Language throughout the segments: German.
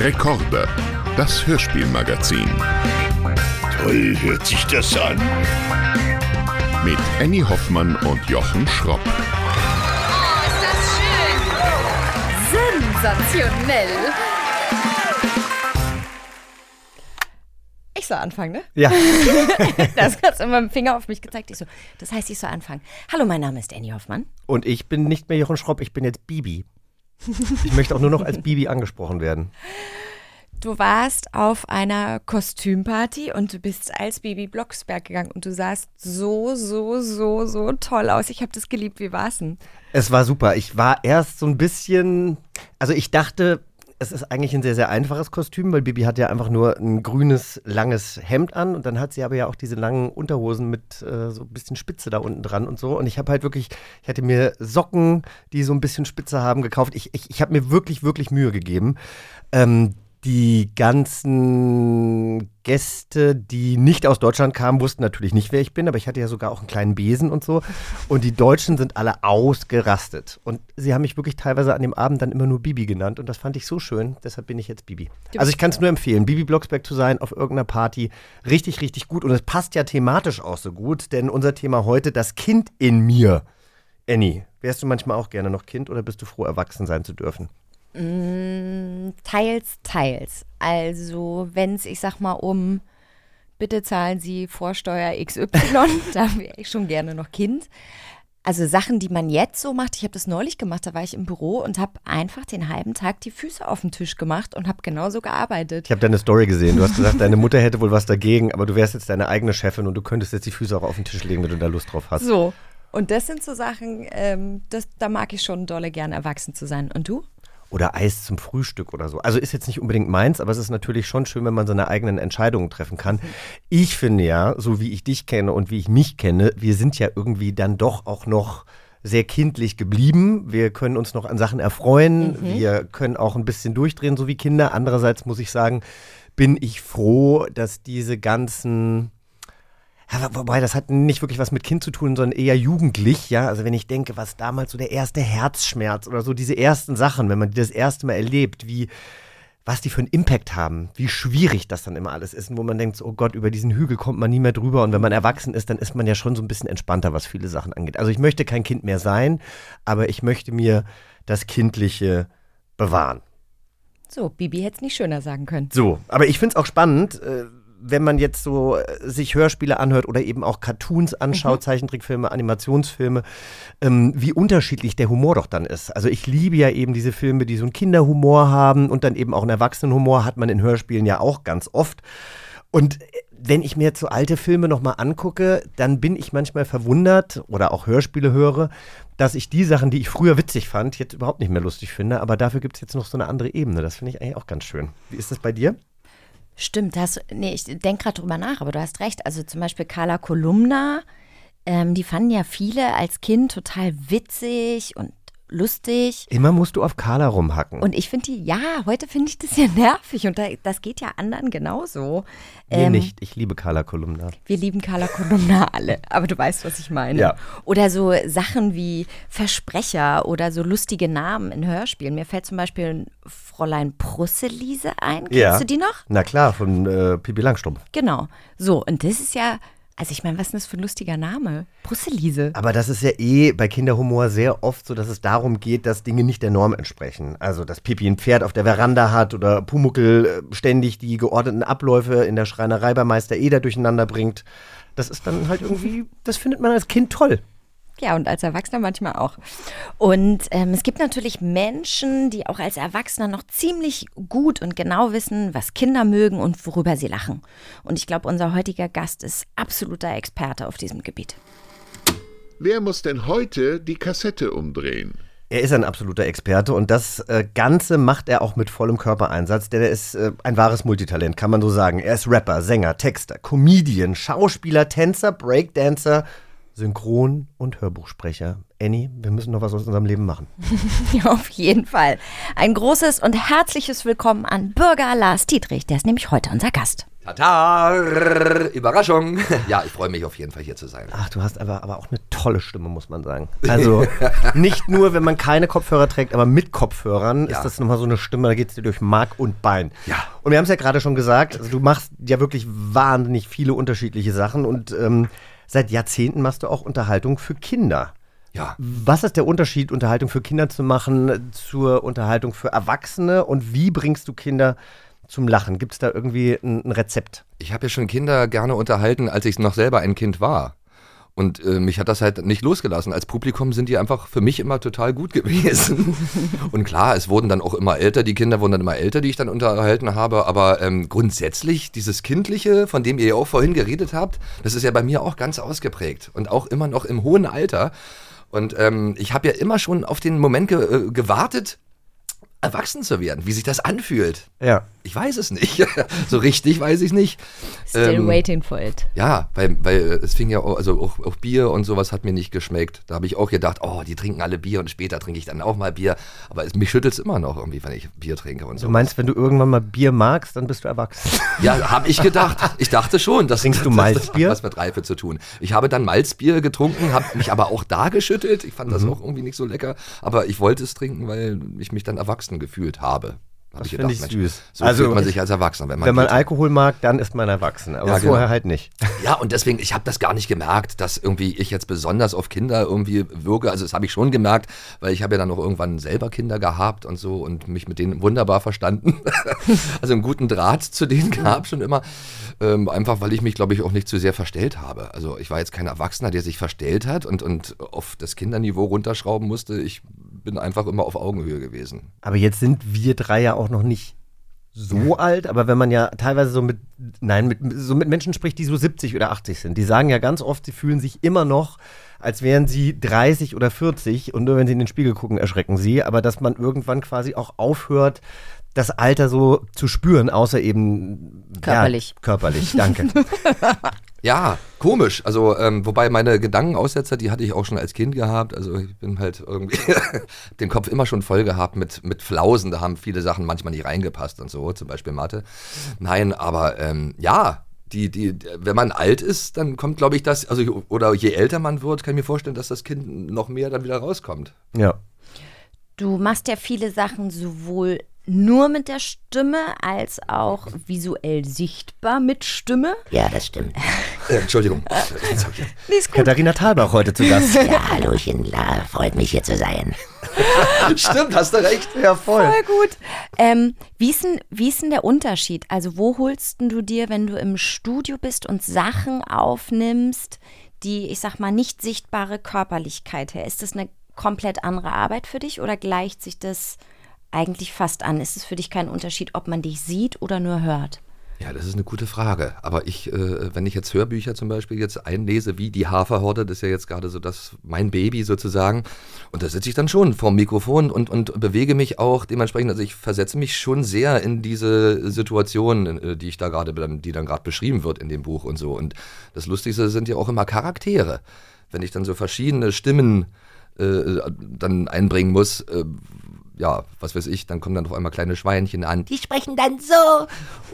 Rekorde, das Hörspielmagazin. Toll hört sich das an. Mit Annie Hoffmann und Jochen Schropp. Oh, ist das schön! Sensationell! Ich soll anfangen, ne? Ja. Das hast du immer mit dem Finger auf mich gezeigt. Ich so, das heißt, ich soll anfangen. Hallo, mein Name ist Annie Hoffmann. Und ich bin nicht mehr Jochen Schropp, ich bin jetzt Bibi. Ich möchte auch nur noch als Bibi angesprochen werden. Du warst auf einer Kostümparty und du bist als Bibi Blocksberg gegangen und du sahst so, so, so, so toll aus. Ich habe das geliebt. Wie war's denn? Es war super. Ich war erst so ein bisschen, also ich dachte, es ist eigentlich ein sehr, sehr einfaches Kostüm, weil Bibi hat ja einfach nur ein grünes, langes Hemd an und dann hat sie aber ja auch diese langen Unterhosen mit äh, so ein bisschen Spitze da unten dran und so. Und ich habe halt wirklich, ich hatte mir Socken, die so ein bisschen Spitze haben, gekauft. Ich, ich, ich habe mir wirklich, wirklich Mühe gegeben. Ähm, die ganzen Gäste, die nicht aus Deutschland kamen, wussten natürlich nicht, wer ich bin, aber ich hatte ja sogar auch einen kleinen Besen und so. Und die Deutschen sind alle ausgerastet. Und sie haben mich wirklich teilweise an dem Abend dann immer nur Bibi genannt. Und das fand ich so schön, deshalb bin ich jetzt Bibi. Also ich kann es nur empfehlen, Bibi Blocksberg zu sein auf irgendeiner Party. Richtig, richtig gut. Und es passt ja thematisch auch so gut, denn unser Thema heute, das Kind in mir. Annie, wärst du manchmal auch gerne noch Kind oder bist du froh, erwachsen sein zu dürfen? Mm, teils, teils. Also, wenn es, ich sag mal, um bitte zahlen Sie Vorsteuer XY, da wäre ich schon gerne noch Kind. Also Sachen, die man jetzt so macht, ich habe das neulich gemacht, da war ich im Büro und habe einfach den halben Tag die Füße auf den Tisch gemacht und habe genauso gearbeitet. Ich habe deine Story gesehen. Du hast gesagt, deine Mutter hätte wohl was dagegen, aber du wärst jetzt deine eigene Chefin und du könntest jetzt die Füße auch auf den Tisch legen, wenn du da Lust drauf hast. So. Und das sind so Sachen, ähm, das, da mag ich schon dolle gern erwachsen zu sein. Und du? Oder Eis zum Frühstück oder so. Also ist jetzt nicht unbedingt meins, aber es ist natürlich schon schön, wenn man seine eigenen Entscheidungen treffen kann. Ich finde ja, so wie ich dich kenne und wie ich mich kenne, wir sind ja irgendwie dann doch auch noch sehr kindlich geblieben. Wir können uns noch an Sachen erfreuen. Wir können auch ein bisschen durchdrehen, so wie Kinder. Andererseits muss ich sagen, bin ich froh, dass diese ganzen ja, wobei, das hat nicht wirklich was mit Kind zu tun, sondern eher jugendlich, ja. Also wenn ich denke, was damals so der erste Herzschmerz oder so diese ersten Sachen, wenn man die das erste Mal erlebt, wie, was die für einen Impact haben, wie schwierig das dann immer alles ist und wo man denkt, oh Gott, über diesen Hügel kommt man nie mehr drüber und wenn man erwachsen ist, dann ist man ja schon so ein bisschen entspannter, was viele Sachen angeht. Also ich möchte kein Kind mehr sein, aber ich möchte mir das Kindliche bewahren. So, Bibi hätte es nicht schöner sagen können. So, aber ich finde es auch spannend, äh, wenn man jetzt so äh, sich Hörspiele anhört oder eben auch Cartoons anschaut, Zeichentrickfilme, Animationsfilme, ähm, wie unterschiedlich der Humor doch dann ist. Also ich liebe ja eben diese Filme, die so einen Kinderhumor haben und dann eben auch einen Erwachsenenhumor hat man in Hörspielen ja auch ganz oft. Und äh, wenn ich mir jetzt so alte Filme nochmal angucke, dann bin ich manchmal verwundert oder auch Hörspiele höre, dass ich die Sachen, die ich früher witzig fand, jetzt überhaupt nicht mehr lustig finde. Aber dafür gibt es jetzt noch so eine andere Ebene. Das finde ich eigentlich auch ganz schön. Wie ist das bei dir? Stimmt, hast, nee, ich denke gerade drüber nach, aber du hast recht. Also zum Beispiel Carla Kolumna, ähm, die fanden ja viele als Kind total witzig und lustig. Immer musst du auf Carla rumhacken. Und ich finde die, ja, heute finde ich das ja nervig und da, das geht ja anderen genauso. Mir Ähm, nicht. Ich liebe Carla Kolumna. Wir lieben Carla Kolumna alle, aber du weißt, was ich meine. Ja. Oder so Sachen wie Versprecher oder so lustige Namen in Hörspielen. Mir fällt zum Beispiel Fräulein Brusselise ein. Kennst Ja. du die noch? Na klar, von äh, Pippi Langstrumpf. Genau. So, und das ist ja, also ich meine, was ist das für ein lustiger Name? Brusselise. Aber das ist ja eh bei Kinderhumor sehr oft so, dass es darum geht, dass Dinge nicht der Norm entsprechen. Also, dass Pippi ein Pferd auf der Veranda hat oder Pumuckel äh, ständig die geordneten Abläufe in der Schreinerei bei Meister Eder durcheinander bringt. Das ist dann halt irgendwie, das findet man als Kind toll. Ja, und als Erwachsener manchmal auch. Und ähm, es gibt natürlich Menschen, die auch als Erwachsener noch ziemlich gut und genau wissen, was Kinder mögen und worüber sie lachen. Und ich glaube, unser heutiger Gast ist absoluter Experte auf diesem Gebiet. Wer muss denn heute die Kassette umdrehen? Er ist ein absoluter Experte und das äh, Ganze macht er auch mit vollem Körpereinsatz, denn er ist äh, ein wahres Multitalent, kann man so sagen. Er ist Rapper, Sänger, Texter, Comedian, Schauspieler, Tänzer, Breakdancer, Synchron- und Hörbuchsprecher. Annie, wir müssen noch was aus unserem Leben machen. Ja, auf jeden Fall. Ein großes und herzliches Willkommen an Bürger Lars Dietrich. Der ist nämlich heute unser Gast. Tata! Überraschung! Ja, ich freue mich auf jeden Fall hier zu sein. Ach, du hast aber, aber auch eine tolle Stimme, muss man sagen. Also nicht nur, wenn man keine Kopfhörer trägt, aber mit Kopfhörern Ja. ist das nochmal so eine Stimme, da geht es dir durch Mark und Bein. Ja. Und wir haben es ja gerade schon gesagt, also du machst ja wirklich wahnsinnig viele unterschiedliche Sachen und ähm, seit Jahrzehnten machst du auch Unterhaltung für Kinder. Ja. Was ist der Unterschied, Unterhaltung für Kinder zu machen, zur Unterhaltung für Erwachsene und wie bringst du Kinder zum Lachen? Gibt es da irgendwie ein, ein Rezept? Ich habe ja schon Kinder gerne unterhalten, als ich noch selber ein Kind war. Und äh, mich hat das halt nicht losgelassen. Als Publikum sind die einfach für mich immer total gut gewesen. Und klar, es wurden dann auch immer älter, die Kinder wurden dann immer älter, die ich dann unterhalten habe. Aber ähm, grundsätzlich, dieses Kindliche, von dem ihr ja auch vorhin geredet habt, das ist ja bei mir auch ganz ausgeprägt. Und auch immer noch im hohen Alter. Und ähm, ich habe ja immer schon auf den Moment ge äh, gewartet, erwachsen zu werden, wie sich das anfühlt. Ja. Ich weiß es nicht. so richtig weiß ich nicht. Still Ähm, waiting for it. Ja, weil, weil es fing ja auch, also auch, auch Bier und sowas hat mir nicht geschmeckt. Da habe ich auch gedacht, oh, die trinken alle Bier und später trinke ich dann auch mal Bier. Aber es, mich schüttelt es immer noch irgendwie, wenn ich Bier trinke und so. Du meinst, wenn du irgendwann mal Bier magst, dann bist du erwachsen. Ja, habe ich gedacht. Ich dachte schon. Das, Trinkst du das- Malzbier? Das hat was mit Reife zu tun. Ich habe dann Malzbier getrunken, habe mich aber auch da geschüttelt. Ich fand das Mhm. auch irgendwie nicht so lecker. Aber ich wollte es trinken, weil ich mich dann erwachsen gefühlt habe. Hab Das ich finde ich Mensch, süß. So Also, fühlt man sich als Erwachsener, wenn man, Wenn man Alkohol mag, dann ist man erwachsen. Aber Ja, genau. vorher halt nicht. Ja, und deswegen, ich habe das gar nicht gemerkt, dass irgendwie ich jetzt besonders auf Kinder irgendwie wirke. Also das habe ich schon gemerkt, weil ich habe ja dann auch irgendwann selber Kinder gehabt und so und mich mit denen wunderbar verstanden. also einen guten Draht zu denen gab schon immer. Ähm, einfach weil ich mich, glaube ich, auch nicht zu sehr verstellt habe. Also ich war jetzt kein Erwachsener, der sich verstellt hat und, und auf das Kinderniveau runterschrauben musste. Ich bin einfach immer auf Augenhöhe gewesen. Aber jetzt sind wir drei ja auch noch nicht so alt, aber wenn man ja teilweise so mit, nein, mit, so mit Menschen spricht, die so 70 oder 80 sind, die sagen ja ganz oft, sie fühlen sich immer noch, als wären sie 30 oder 40 und nur wenn sie in den Spiegel gucken, erschrecken sie, aber dass man irgendwann quasi auch aufhört, das Alter so zu spüren, außer eben Körperlich. Ja, körperlich, danke. Ja, komisch. Also, ähm, wobei meine Gedankenaussetzer, die hatte ich auch schon als Kind gehabt. Also ich bin halt irgendwie den Kopf immer schon voll gehabt mit, mit Flausen. Da haben viele Sachen manchmal nicht reingepasst und so, zum Beispiel Mathe. Nein, aber ähm, ja, die, die, wenn man alt ist, dann kommt, glaube ich, das, also oder je älter man wird, kann ich mir vorstellen, dass das Kind noch mehr dann wieder rauskommt. ja. Du machst ja viele Sachen sowohl nur mit der Stimme als auch visuell sichtbar mit Stimme. Ja, das stimmt. Äh, Entschuldigung. Nee, gut. Katharina Thalbach heute zu Gast. Ja, Hallöchen, La, freut mich hier zu sein. Stimmt, hast du recht. ja, voll. Voll gut. Ähm, wie, ist denn, wie ist denn der Unterschied? Also, wo holst denn du dir, wenn du im Studio bist und Sachen aufnimmst, die, ich sag mal, nicht sichtbare Körperlichkeit her? Ist das eine komplett andere Arbeit für dich oder gleicht sich das eigentlich fast an? Ist es für dich kein Unterschied, ob man dich sieht oder nur hört? Ja, das ist eine gute Frage. Aber ich, äh, wenn ich jetzt Hörbücher zum Beispiel jetzt einlese, wie die Haferhorde, das ist ja jetzt gerade so das mein Baby sozusagen. Und da sitze ich dann schon vorm Mikrofon und, und bewege mich auch dementsprechend. Also ich versetze mich schon sehr in diese Situation, äh, die ich da gerade, die dann gerade beschrieben wird in dem Buch und so. Und das Lustigste sind ja auch immer Charaktere. Wenn ich dann so verschiedene Stimmen äh, dann einbringen muss, äh, ja, was weiß ich, dann kommen dann auf einmal kleine Schweinchen an, die sprechen dann so.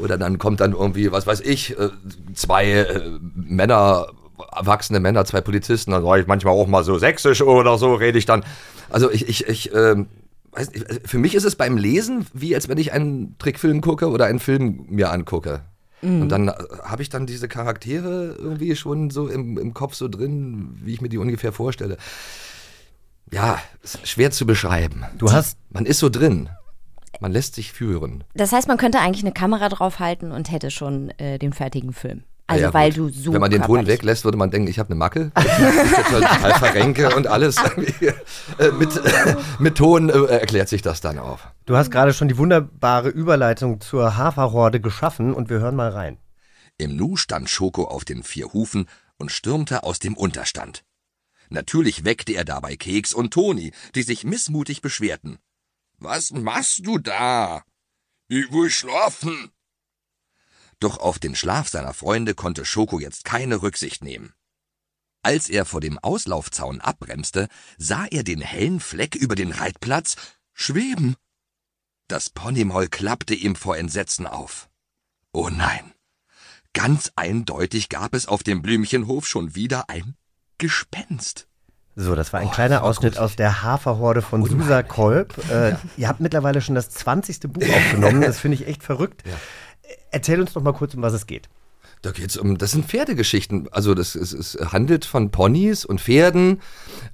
Oder dann kommt dann irgendwie, was weiß ich, äh, zwei äh, Männer, erwachsene Männer, zwei Polizisten, dann sage ich manchmal auch mal so sächsisch oder so rede ich dann. Also ich, ich, ich, ähm, weiß nicht, für mich ist es beim Lesen wie als wenn ich einen Trickfilm gucke oder einen Film mir angucke. Und dann äh, habe ich dann diese Charaktere irgendwie schon so im, im Kopf so drin, wie ich mir die ungefähr vorstelle. Ja, schwer zu beschreiben. Du hast Man ist so drin. Man lässt sich führen. Das heißt, man könnte eigentlich eine Kamera draufhalten und hätte schon äh, den fertigen Film. Also, Ja, ja, weil gut. du so. Wenn man den Ton weglässt, würde man denken, ich habe eine Macke. Ich total verrenke und alles. Äh, mit, mit Ton äh, erklärt sich das dann auf. Du hast gerade schon die wunderbare Überleitung zur Haferhorde geschaffen und wir hören mal rein. Im Nu stand Schoko auf den vier Hufen und stürmte aus dem Unterstand. Natürlich weckte er dabei Keks und Toni, die sich missmutig beschwerten. Was machst du da? Ich will schlafen. Doch auf den Schlaf seiner Freunde konnte Schoko jetzt keine Rücksicht nehmen. Als er vor dem Auslaufzaun abbremste, sah er den hellen Fleck über den Reitplatz schweben. Das Ponymaul klappte ihm vor Entsetzen auf. Oh nein! Ganz eindeutig gab es auf dem Blümchenhof schon wieder ein Gespenst. So, das war ein kleiner Ausschnitt aus der Haferhorde von Susa Kolb. Äh, Ihr habt mittlerweile schon das 20. Buch aufgenommen. Das finde ich echt verrückt. Erzähl uns doch mal kurz, um was es geht. Da geht's um, das sind Pferdegeschichten. Also das es, es handelt von Ponys und Pferden,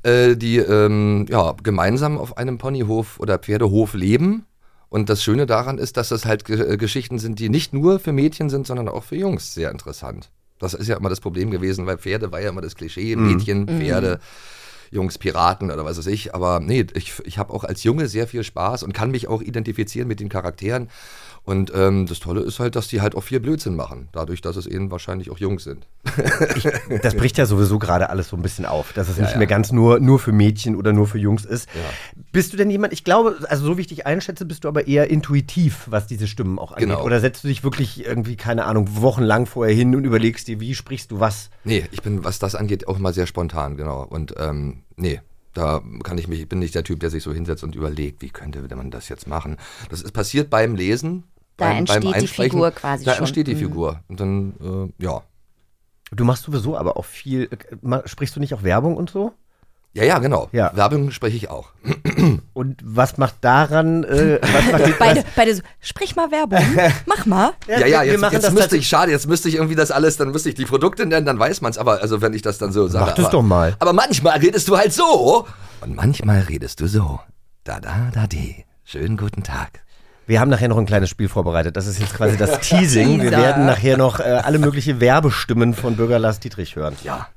äh, die ähm, ja, gemeinsam auf einem Ponyhof oder Pferdehof leben. Und das Schöne daran ist, dass das halt äh, Geschichten sind, die nicht nur für Mädchen sind, sondern auch für Jungs sehr interessant. Das ist ja immer das Problem gewesen, weil Pferde war ja immer das Klischee, Mädchen, Pferde. Jungs, Piraten oder was weiß ich. Aber nee, ich, ich habe auch als Junge sehr viel Spaß und kann mich auch identifizieren mit den Charakteren. Und ähm, das Tolle ist halt, dass die halt auch viel Blödsinn machen, dadurch, dass es eben wahrscheinlich auch Jungs sind. Das bricht ja sowieso gerade alles so ein bisschen auf, dass es nicht ja. mehr ganz nur, nur für Mädchen oder nur für Jungs ist. Bist du denn jemand, ich glaube, also so wie ich dich einschätze, bist du aber eher intuitiv, was diese Stimmen auch angeht. Genau. Oder setzt du dich wirklich irgendwie, keine Ahnung, wochenlang vorher hin und überlegst dir, wie sprichst du was? Nee, ich bin, was das angeht, auch mal sehr spontan, genau. Und ähm, nee, da kann ich mich, ich bin nicht der Typ, der sich so hinsetzt und überlegt, wie könnte man das jetzt machen. Das ist passiert beim Lesen. Da beim, entsteht beim die. Figur quasi Da schon. entsteht die Mhm. Figur. Und dann, äh, ja. Du machst sowieso aber auch viel, äh, sprichst du nicht auch Werbung und so? Ja, ja, genau. Ja. Werbung spreche ich auch. Und was macht daran, äh, was macht die, Beide, beide so, sprich mal Werbung, mach mal. Ja, ja, wir jetzt, machen jetzt das müsste ich, schade, jetzt müsste ich irgendwie das alles, dann müsste ich die Produkte nennen, dann weiß man es. Aber also wenn ich das dann so sage. Mach das doch mal. Aber manchmal redest du halt so. Und manchmal redest du so. Da, da, da, die. Schönen guten Tag. Wir haben nachher noch ein kleines Spiel vorbereitet. Das ist jetzt quasi das Teasing. Wir werden nachher noch äh, alle mögliche Werbestimmen von Bürger Lars Dietrich hören. Ja.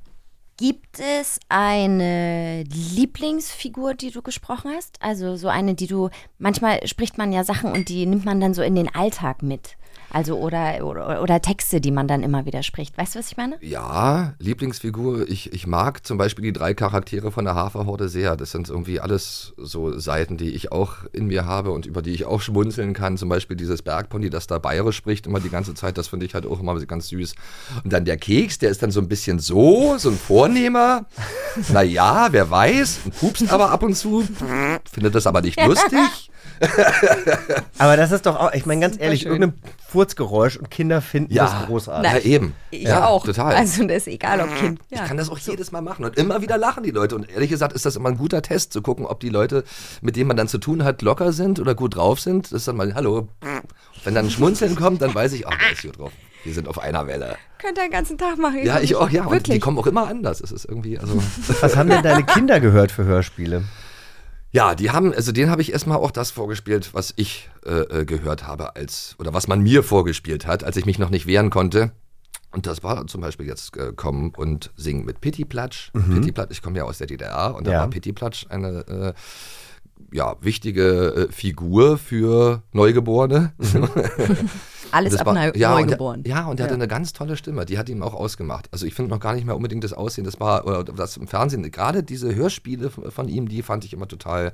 Gibt es eine Lieblingsfigur, die du gesprochen hast? Also so eine, die du, manchmal spricht man ja Sachen und die nimmt man dann so in den Alltag mit. Also oder, oder, oder Texte, die man dann immer wieder spricht. Weißt du, was ich meine? Ja, Lieblingsfigur. Ich, ich mag zum Beispiel die drei Charaktere von der Haferhorde sehr. Das sind irgendwie alles so Seiten, die ich auch in mir habe und über die ich auch schmunzeln kann. Zum Beispiel dieses Bergpony, das da bayerisch spricht immer die ganze Zeit. Das finde ich halt auch immer ganz süß. Und dann der Keks, der ist dann so ein bisschen so, so ein Vornehmer. Naja, wer weiß. Und pupst aber ab und zu. Findet das aber nicht lustig. Aber das ist doch auch, ich meine ganz ehrlich, schön. Furzgeräusch und Kinder finden das großartig. Ja, eben. Ich ja, auch. Total. Also das ist egal, ob Kind. Ich Ja. kann das auch jedes Mal machen und immer wieder lachen die Leute. Und ehrlich gesagt ist das immer ein guter Test, zu gucken, ob die Leute, mit denen man dann zu tun hat, locker sind oder gut drauf sind. Das ist dann mal, hallo. Wenn dann ein Schmunzeln kommt, dann weiß ich, ach, der ist gut drauf. Wir sind auf einer Welle. Könnt ihr den ganzen Tag machen. Ja, ich auch, ja. Und die Wirklich. kommen auch immer anders. Es ist irgendwie, also. Was haben denn deine Kinder gehört für Hörspiele? Ja, die haben, also denen habe ich erstmal auch das vorgespielt, was ich äh, äh, gehört habe als, oder was man mir vorgespielt hat, als ich mich noch nicht wehren konnte. Und das war zum Beispiel jetzt äh, kommen und singen mit Pittiplatsch. Pittiplatsch, ich komme ja aus der DDR und da Ja. war Pittiplatsch eine äh, ja, wichtige äh, Figur für Neugeborene. Alles ab war- Neu ja, und Neugeboren. Der, ja, und der hatte eine ganz tolle Stimme. Die hat ihm auch ausgemacht. Also ich finde noch gar nicht mehr unbedingt das Aussehen. Das war, oder das im Fernsehen, gerade diese Hörspiele von von ihm, die fand ich immer total,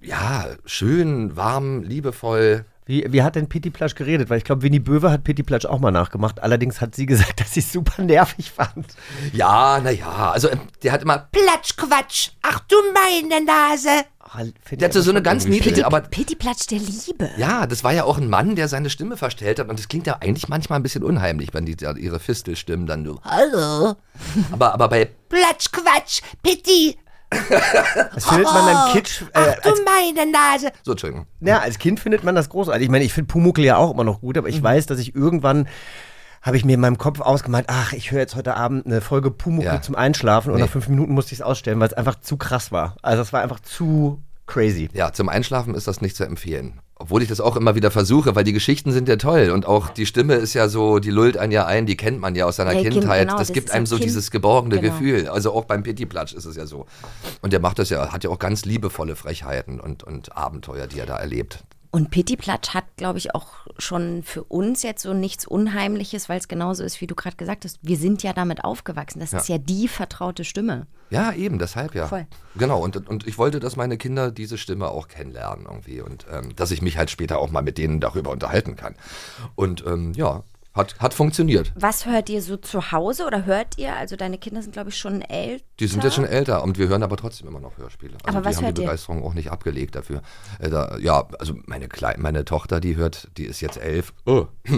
ja, schön, warm, liebevoll. Wie, wie hat denn Pitti Platsch geredet? Weil ich glaube, Winnie Böwe hat Pitti Platsch auch mal nachgemacht. Allerdings hat sie gesagt, dass sie es super nervig fand. Ja, naja, also ähm, der hat immer, Platschquatsch. Ach du meine Nase. Oh, der hatte so eine ganz niedliche, aber Pittiplatsch der Liebe. ja, das war ja auch ein Mann, der seine Stimme verstellt hat. Und das klingt ja eigentlich manchmal ein bisschen unheimlich, wenn die da ihre Fistelstimmen dann so, Hallo. aber, aber bei Platschquatsch. Pitti. Das findet man dann Kitsch. Äh, Ach du als, meine Nase. so, Entschuldigung. ja, als Kind findet man das großartig. Ich meine, ich finde Pumuckl ja auch immer noch gut, aber ich weiß, dass ich irgendwann habe ich mir in meinem Kopf ausgemalt, ach, ich höre jetzt heute Abend eine Folge Pumuckl Ja. zum Einschlafen und Nee. nach fünf Minuten musste ich es ausstellen, weil es einfach zu krass war. Also es war einfach zu crazy. Ja, zum Einschlafen ist das nicht zu empfehlen. Obwohl ich das auch immer wieder versuche, weil die Geschichten sind ja toll und auch die Stimme ist ja so, die lullt einen ja ein, die kennt man ja aus seiner Ja, Kind- Kindheit. genau, das, das gibt einem so so Kind- dieses geborgene Genau. Gefühl. Also auch beim Pittiplatsch ist es ja so. Und der macht das ja, hat ja auch ganz liebevolle Frechheiten und, und Abenteuer, die er da erlebt. Und Pittiplatsch hat, glaube ich, auch schon für uns jetzt so nichts Unheimliches, weil es genauso ist, wie du gerade gesagt hast. Wir sind ja damit aufgewachsen. Das Ja. ist ja die vertraute Stimme. Ja, eben, deshalb ja. Voll. Genau, und, und ich wollte, dass meine Kinder diese Stimme auch kennenlernen irgendwie und ähm, dass ich mich halt später auch mal mit denen darüber unterhalten kann. Und ähm, ja, Hat, hat funktioniert. Was hört ihr so zu Hause oder hört ihr? Also deine Kinder sind, glaube ich, schon älter. Die sind jetzt schon älter und wir hören aber trotzdem immer noch Hörspiele. Also Aber die was haben hört die ihr? Begeisterung auch nicht abgelegt dafür. Äh, da, ja, also meine Klei meine Tochter, die hört, die ist jetzt elf. Oh.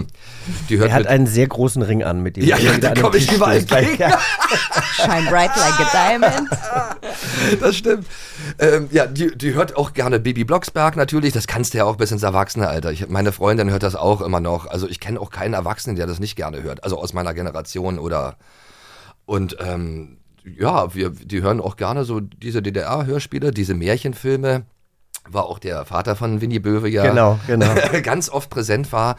Die hört Er hat einen sehr großen Ring an, mit dem Ja, ja, da an den komm ich überall gegen. Ja. Shine bright like a diamond. das stimmt. Ähm, ja, die, die hört auch gerne Bibi Blocksberg natürlich. Das kannst du ja auch bis ins Erwachsene-Alter. Ich, meine Freundin hört das auch immer noch. Also ich kenne auch keinen Erwachsenen, der das nicht gerne hört. Also aus meiner Generation oder und ähm, ja, wir, die hören auch gerne so diese DDR-Hörspiele, diese Märchenfilme. War auch der Vater von Winnie Böwe ja Genau, genau. ganz oft präsent war.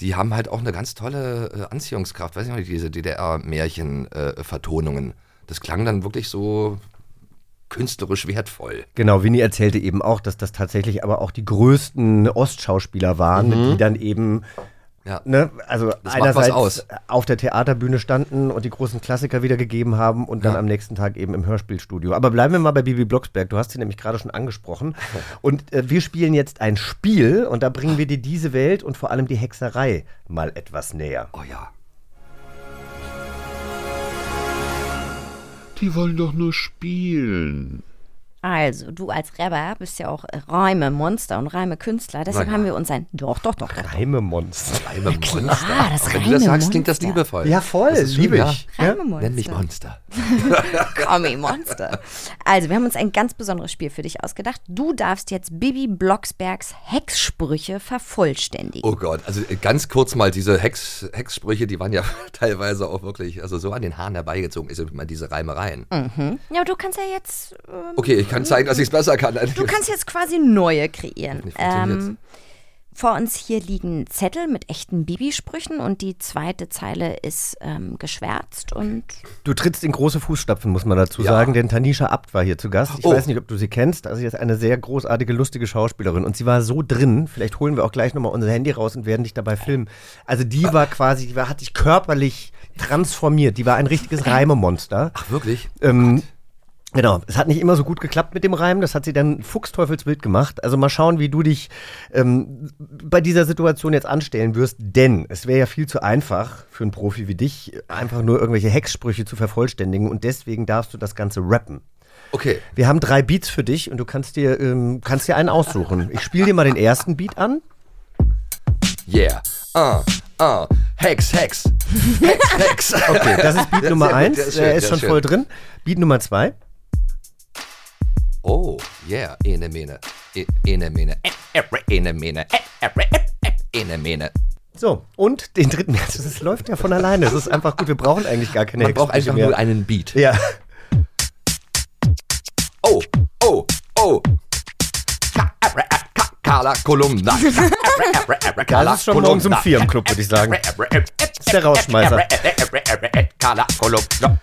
Die haben halt auch eine ganz tolle äh, Anziehungskraft. Weiß ich noch, diese DDR-Märchen-Vertonungen. das klang dann wirklich so künstlerisch wertvoll. Genau, Winnie erzählte eben auch, dass das tatsächlich aber auch die größten Ostschauspieler waren, mit die dann eben, Ja. ne, also was einerseits aus. auf der Theaterbühne standen und die großen Klassiker wiedergegeben haben und dann Ja. am nächsten Tag eben im Hörspielstudio. Aber bleiben wir mal bei Bibi Blocksberg. Du hast sie nämlich gerade schon angesprochen. Und äh, wir spielen jetzt ein Spiel und da bringen wir dir diese Welt und vor allem die Hexerei mal etwas näher. Oh ja. Die wollen doch nur spielen. Also, du als Rapper bist ja auch Reime-Monster und Reime-Künstler. Deshalb ja. haben wir uns ein. Doch, doch, doch. doch. Reimemonster. Reime Monster. Klar, das Wenn du das sagst, klingt das liebevoll. Ja, voll, Das liebe ja. ich. Ja? Reime-Monster. Nenn mich Monster. Comi-Monster. Also, wir haben uns ein ganz besonderes Spiel für dich ausgedacht. Du darfst jetzt Bibi Blocksbergs Hexsprüche vervollständigen. Oh Gott, also äh, ganz kurz mal, diese Hex, Hexsprüche, die waren ja teilweise auch wirklich, also so an den Haaren herbeigezogen, ist immer diese Reimereien. Ja, du kannst ja jetzt. ähm, Okay, ich kann zeigen, dass ich es besser kann. Du kannst jetzt quasi neue kreieren. Ähm, vor uns hier liegen Zettel mit echten Bibi-Sprüchen und die zweite Zeile ist ähm, geschwärzt und Du trittst in große Fußstapfen, muss man dazu Ja. sagen, denn Tanisha Abt war hier zu Gast. Ich Oh. weiß nicht, ob du sie kennst. Also sie ist eine sehr großartige, lustige Schauspielerin und sie war so drin. Vielleicht holen wir auch gleich nochmal unser Handy raus und werden dich dabei filmen. Also die war quasi, die war, hat dich körperlich transformiert. Die war ein richtiges Reimemonster. Ach, wirklich? Ähm, Genau, es hat nicht immer so gut geklappt mit dem Reim, das hat sie dann fuchsteufelswild gemacht. Also mal schauen, wie du dich ähm, bei dieser Situation jetzt anstellen wirst, denn es wäre ja viel zu einfach für einen Profi wie dich, einfach nur irgendwelche Hexsprüche zu vervollständigen und deswegen darfst du das Ganze rappen. Okay. Wir haben drei Beats für dich und du kannst dir, ähm, kannst dir einen aussuchen. Ich spiele dir mal den ersten Beat an. Yeah. Ah, ah. Hex, Hex. Hex, Hex. Okay, das ist Beat Nummer eins, der ist schön, ist schon voll drin. Beat Nummer zwei. Oh, yeah. E- Ene, Mene. Ä- ä- Ene, Mene. Ä- ä- ä- ä- Ene, Mene. So, und den dritten, das, das läuft ja von alleine. Das ist einfach gut, wir brauchen eigentlich gar keine Man braucht einfach mehr. nur einen Beat. Ja. Oh, oh, oh. Carla Kolumna. Das ist schon morgens um vier im Club, würde ich sagen. Ä- ist der Rausschmeißer. Carla Kolumna.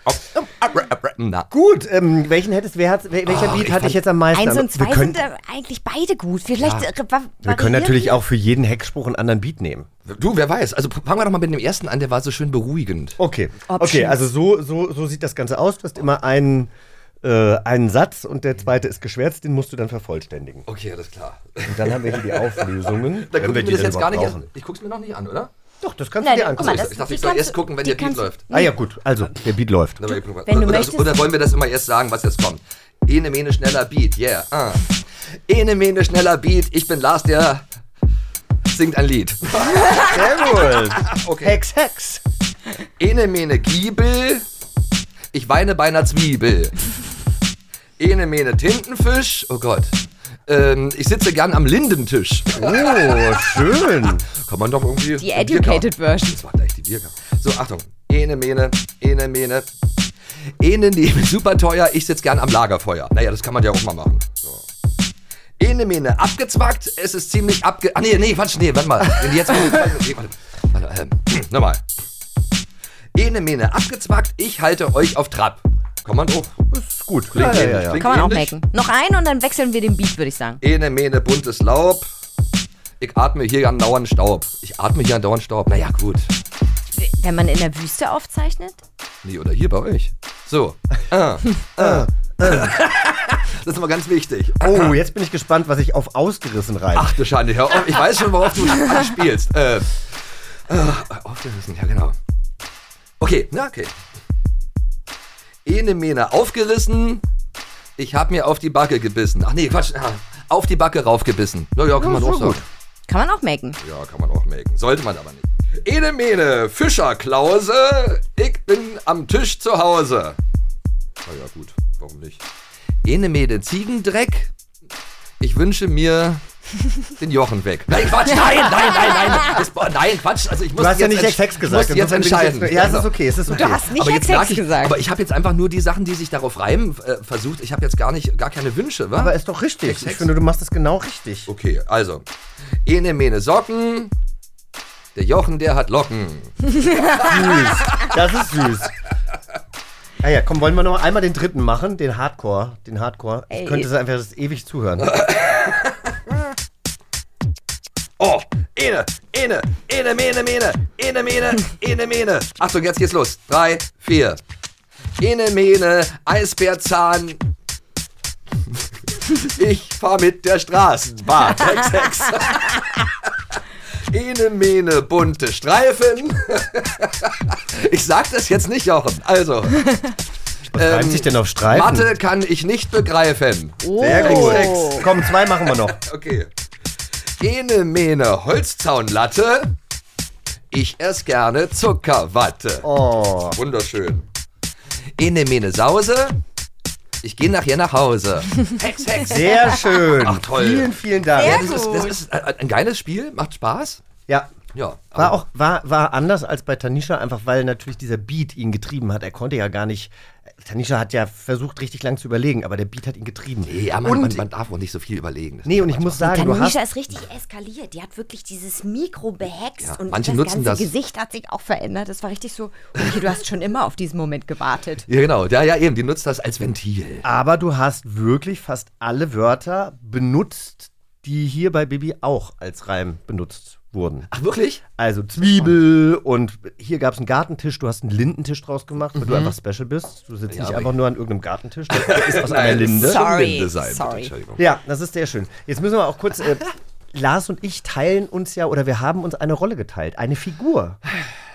Na. Gut, ähm, welchen hättest, wer hat, wel- welcher Oh, Beat ich hatte ich jetzt am meisten? eins Aber und zwei wir können, sind äh, eigentlich beide gut. Vielleicht äh, wa- wir können natürlich auch für jeden Hexspruch einen anderen Beat nehmen. Du, wer weiß. Also fangen wir doch mal mit dem ersten an, der war so schön beruhigend. Okay. Options. Okay, also so, so, so sieht das Ganze aus. Du hast immer einen, äh, einen Satz und der zweite ist geschwärzt, den musst du dann vervollständigen. Okay, alles klar. Und dann haben wir hier die Auflösungen. Da wenn gucke wir das jetzt gar nicht an. Ich guck's mir noch nicht an, oder? Doch, das kannst Nein, du dir guck mal, angucken. das- ich dachte, ich soll erst gucken, wenn der Beat läuft. ah ja, gut. Also, der Beat läuft. Wenn Wenn du oder, möchtest- oder wollen wir das immer erst sagen, was jetzt kommt? Ene, mene, schneller Beat, yeah. Ah. Ene, mene, schneller Beat, ich bin Lars, der singt ein Lied. Sehr gut. Okay. Hex, Hex. Ene, mene, Giebel, ich weine bei einer Zwiebel. Ene, mene, Tintenfisch, oh Gott. Ähm, ich sitze gern am Lindentisch. Oh, schön. Kann man doch irgendwie... Die educated Version. Das war gleich die Bierkarte. So, Achtung. Ene, mene, ene, mene. Ene, nehme, super teuer, ich sitze gern am Lagerfeuer. Naja, das kann man ja auch mal machen. So. Ene, mene, abgezwackt, es ist ziemlich abge... Ah, nee, nee, Quatsch, nee, warte mal. Wenn die Jetzt... Nee, warte, warte, ähm, nochmal. Ene, mene, abgezwackt, ich halte euch auf Trab. Kann man auch. Ist gut. Klingt ja, ja, ja. klingt Kann man auch ähnlich. machen. Noch ein und dann wechseln wir den Beat, würde ich sagen. Ene, mene, buntes Laub. Ich atme hier andauernd Staub. Ich atme hier andauernd Staub. Naja, gut. Wenn man in der Wüste aufzeichnet? Nee, oder hier bei euch. So. Ah, ah, ah. Das ist immer ganz wichtig. Oh, jetzt bin ich gespannt, was ich auf ausgerissen reimt. Ach du Schande, hör auf. Ich weiß schon, worauf du anspielst. Äh, Aufgerissen, ja genau. Okay, na okay. Ene Mene aufgerissen, ich hab mir auf die Backe gebissen. Ach nee, Quatsch, auf die Backe raufgebissen. Na ja, kann man auch sagen. Kann man auch merken. Ja, kann man auch melken. Sollte man aber nicht. Ene Mene, Fischerklause, ich bin am Tisch zu Hause. Na ja, gut, warum nicht? Ene Mene, Ziegendreck, ich wünsche mir den Jochen weg. Nein, Quatsch, nein, nein, nein, nein. Das, nein, Quatsch, also ich muss Du hast ja jetzt nicht Hex gesagt. Ich muss jetzt entscheiden. Jetzt, ja, es ist okay, es ist okay. Du hast nicht aber jetzt ich, gesagt. aber ich habe jetzt einfach nur die Sachen, die sich darauf reimen, äh, versucht. Ich habe jetzt gar nicht, gar keine Wünsche, wa? Aber ist doch richtig. Ich finde, du machst es genau richtig. Okay, also. Ene Mene Socken. Der Jochen, der hat Locken. Süß. Das ist süß. Ah ja, komm, wollen wir noch einmal den dritten machen? Den Hardcore. Den Hardcore. Ich Ey. könnte es einfach das ewig zuhören. Oh, Ene, Ene, Ene, Mene, Mene, Ene, Mene, Ene, Mene. Achtung, jetzt geht's los. Drei, vier. Ene, Mene, Eisbärzahn. Ich fahr mit der Straßenbahn. Hex, Hex. Ene, Mene, bunte Streifen. Ich sag das jetzt nicht, Jochen. Also. Was reimt sich denn auf Streifen? Mathe kann ich nicht begreifen. Sehr Oh. gut. Hex. Komm, zwei machen wir noch. Okay. Ene Mene Holzzaunlatte. Ich ess gerne Zuckerwatte. Oh. Wunderschön. Ene Mene Sause. Ich gehe nachher nach Hause. Hex, Hex. Sehr schön. Ach, toll. Vielen, vielen Dank. Ja, das ist, das ist äh, ein geiles Spiel, macht Spaß. Ja. Ja. War auch war, war anders als bei Tanisha, einfach weil natürlich dieser Beat ihn getrieben hat. Er konnte ja gar nicht. Tanisha hat ja versucht, richtig lang zu überlegen, aber der Beat hat ihn getrieben. Nee, ja, man, und, man, man darf auch nicht so viel überlegen. Das nee, ist und ich muss sagen, du Tanisha hast. ist richtig eskaliert. Die hat wirklich dieses Mikro behext Ja, und manche das nutzen ganze das. Gesicht hat sich auch verändert. Das war richtig so, okay, du hast schon immer auf diesen Moment gewartet. Ja, genau. Ja, ja, eben. Die nutzt das als Ventil. Aber du hast wirklich fast alle Wörter benutzt, die hier bei Bibi auch als Reim benutzt wurden. Ach, wirklich? Also Zwiebel und hier gab es einen Gartentisch, du hast einen Lindentisch draus gemacht, weil du einfach special bist. Du sitzt Mhm. Ja, nicht aber einfach nur an irgendeinem Gartentisch, der ist aus einer Linde. Sorry, Linde sein, bitte. sorry. Entschuldigung. Ja, das ist sehr schön. Jetzt müssen wir auch kurz. Äh, Lars und ich teilen uns ja, oder wir haben uns eine Rolle geteilt, eine Figur.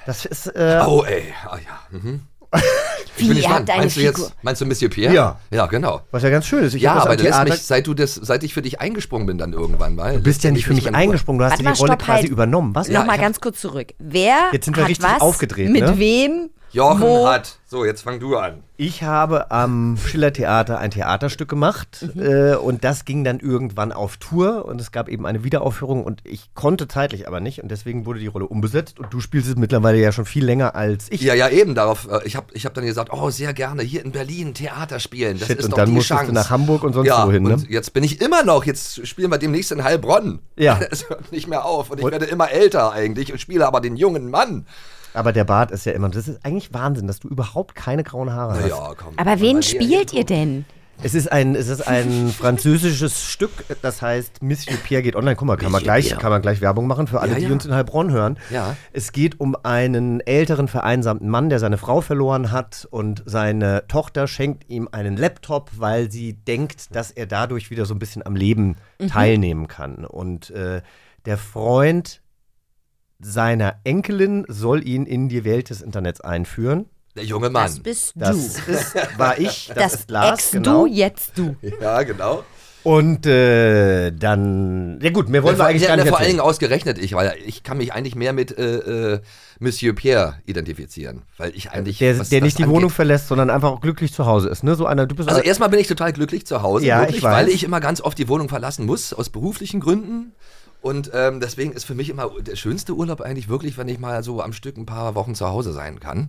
Das ist. Äh, Oh, ey. Ah, ja. Mhm. Wie, Bin ihr habt eine meinst du jetzt, meinst du Monsieur Pierre? Ja. Ja, genau. Was ja ganz schön ist. Ich Ja, aber du lässt mich, seit du das, seit ich für dich eingesprungen bin, dann irgendwann, weil. Du bist ja nicht für mich eingesprungen, du hast mal, die Rolle quasi halt. übernommen. Was? Nochmal ganz kurz zurück. Wer Jetzt sind wir hat richtig was aufgedreht, mit ne? wem? Jochen wo? hat. So, jetzt fang du an. Ich habe am Schiller-Theater ein Theaterstück gemacht äh, und das ging dann irgendwann auf Tour und es gab eben eine Wiederaufführung und ich konnte zeitlich aber nicht und deswegen wurde die Rolle umbesetzt und du spielst es mittlerweile ja schon viel länger als ich. Ja, ja, eben darauf. äh, Ich habe ich hab dann gesagt, oh, sehr gerne hier in Berlin Theater spielen. Das Shit, ist und doch dann die musstest Chance. du nach Hamburg und sonst ja, wohin, ne? Und jetzt bin ich immer noch. Jetzt spielen wir demnächst in Heilbronn. Ja. Es hört nicht mehr auf. Und ich Und- werde immer älter eigentlich und spiele aber den jungen Mann. Aber der Bart ist ja immer, das ist eigentlich Wahnsinn, dass du überhaupt keine grauen Haare hast. Ja, komm. Aber wen spielt ihr denn? Es ist ein, es ist ein französisches Stück, das heißt Monsieur Pierre geht online. Guck mal, kann man, gleich, kann man gleich Werbung machen für alle, Ja, die ja. uns in Heilbronn hören. Ja. Es geht um einen älteren, vereinsamten Mann, der seine Frau verloren hat und seine Tochter schenkt ihm einen Laptop, weil sie denkt, dass er dadurch wieder so ein bisschen am Leben teilnehmen kann. Und äh, der Freund seiner Enkelin soll ihn in die Welt des Internets einführen. Der junge Das Mann. bist Das du. ist, war ich, das, Das ist Lars, Ex genau. du, jetzt du. Ja, genau. Und äh, dann, ja gut, mehr wollen wir vor, eigentlich ja, gar nicht vor allen. Dingen ausgerechnet ich, weil ich kann mich eigentlich mehr mit äh, äh, Monsieur Pierre identifizieren, weil ich eigentlich Der, was der das nicht die angeht- Wohnung verlässt, sondern einfach auch glücklich zu Hause ist. Ne? So einer, du bist Also erstmal bin ich total glücklich zu Hause, Ja, wirklich, ich weiß. weil ich immer ganz oft die Wohnung verlassen muss, aus beruflichen Gründen. Und ähm, deswegen ist für mich immer der schönste Urlaub eigentlich wirklich, wenn ich mal so am Stück ein paar Wochen zu Hause sein kann.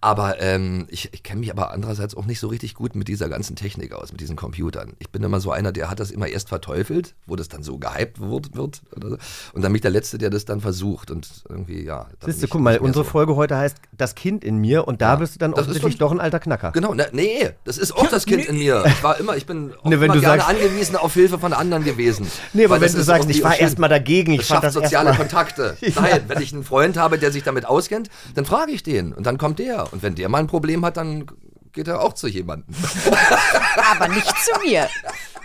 Aber ähm, ich, ich kenne mich aber andererseits auch nicht so richtig gut mit dieser ganzen Technik aus, mit diesen Computern. Ich bin immer so einer, der hat das immer erst verteufelt, wo das dann so gehypt wird. wird oder so. Und dann bin ich der Letzte, der das dann versucht. Und irgendwie, ja. Siehst du, guck mal, unsere so. Folge heute heißt Das Kind in mir und da Ja, bist du dann offensichtlich doch- doch ein alter Knacker. Genau, na, nee, das ist auch das Kind in mir. Ich war immer, ich bin auch Ne, wenn immer du gerne sagst- angewiesen auf Hilfe von anderen gewesen. Nee, aber Weil wenn du sagst, ich war erstmal dagegen, ich das fand schafft das soziale Kontakte. Ja. Nein, wenn ich einen Freund habe, der sich damit auskennt, dann frage ich den und dann kommt der. Und wenn der mal ein Problem hat, dann geht er auch zu jemandem. Aber nicht zu mir.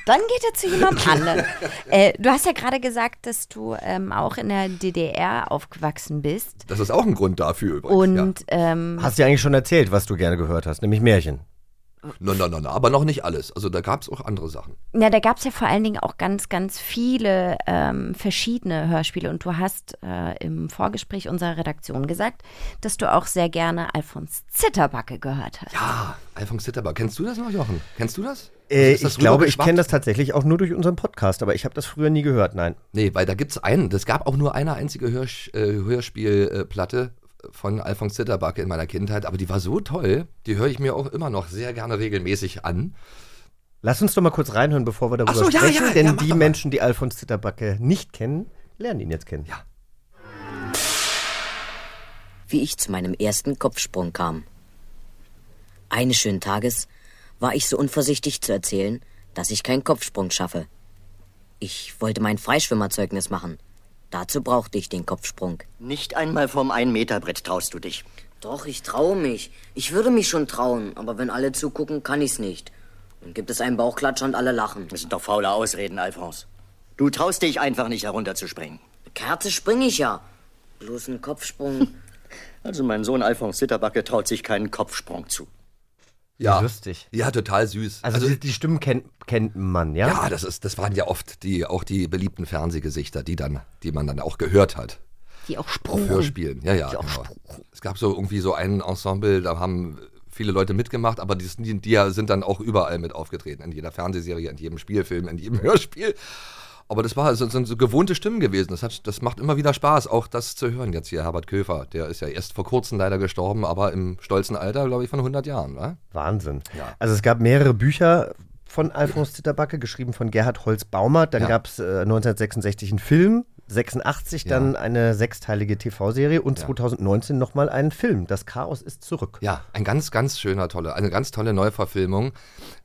Dann geht er zu jemandem anderen. äh, du hast ja gerade gesagt, dass du ähm, auch in der DDR aufgewachsen bist. Das ist auch ein Grund dafür übrigens. Und ähm, Hast du ja eigentlich schon erzählt, was du gerne gehört hast, nämlich Märchen. No, no, no, no, aber noch nicht alles. Also da gab es auch andere Sachen. Ja, da gab es ja vor allen Dingen auch ganz, ganz viele ähm, verschiedene Hörspiele. Und du hast äh, im Vorgespräch unserer Redaktion gesagt, dass du auch sehr gerne Alfons Zitterbacke gehört hast. Ja, Alfons Zitterbar. Kennst du das noch, Jochen? Kennst du das? Äh, Also das ich glaube, ich kenne das tatsächlich auch nur durch unseren Podcast, aber ich habe das früher nie gehört, nein. Nee, weil da gibt es einen. Es gab auch nur eine einzige Hörsch äh, Hörspielplatte von Alfons Zitterbacke in meiner Kindheit, aber die war so toll, die höre ich mir auch immer noch sehr gerne regelmäßig an. Lass uns doch mal kurz reinhören, bevor wir darüber so, ja, sprechen, ja, denn ja, die. Menschen, die Alfons Zitterbacke nicht kennen, lernen ihn jetzt kennen. Ja. wie ich zu meinem ersten Kopfsprung kam. Eines schönen Tages war ich so unvorsichtig zu erzählen, dass ich keinen Kopfsprung schaffe. Ich wollte mein Freischwimmerzeugnis machen. Dazu brauchte ich den Kopfsprung. Nicht einmal vom Ein-Meter-Brett traust du dich. Doch, ich traue mich. Ich würde mich schon trauen, aber wenn alle zugucken, kann ich's nicht. Dann gibt es einen Bauchklatscher und alle lachen. Das sind doch faule Ausreden, Alphonse. Du traust dich einfach nicht herunterzuspringen. Kerze springe ich ja. Bloß ein Kopfsprung. Also mein Sohn Alphonse Zitterbacke traut sich keinen Kopfsprung zu. Ja. Lustig. Ja, total süß. Also, die, die Stimmen kennt, kennt man, ja? ja, das ist, das waren ja oft die, auch die beliebten Fernsehgesichter, die dann, die man dann auch gehört hat. Die auch Auf Sprung. Hörspielen. Ja, ja. Genau. Es gab so irgendwie so ein Ensemble, da haben viele Leute mitgemacht, aber die, die, die sind dann auch überall mit aufgetreten. In jeder Fernsehserie, in jedem Spielfilm, in jedem Hörspiel. Aber das war so, sind so gewohnte Stimmen gewesen. Das, hat, das macht immer wieder Spaß, auch das zu hören. Jetzt hier Herbert Köfer, der ist ja erst vor kurzem leider gestorben, aber im stolzen Alter, glaube ich, von 100 Jahren. Wa? Wahnsinn. Ja. Also es gab mehrere Bücher von Alfons Zitterbacke, geschrieben von Gerhard Holz-Baumert. Dann Ja. gab es äh, 1966 einen Film, 86 Ja. dann eine sechsteilige TV-Serie und Ja. 2019 nochmal einen Film. Das Chaos ist zurück. Ja, ein ganz, ganz schöner, tolle, eine ganz tolle Neuverfilmung.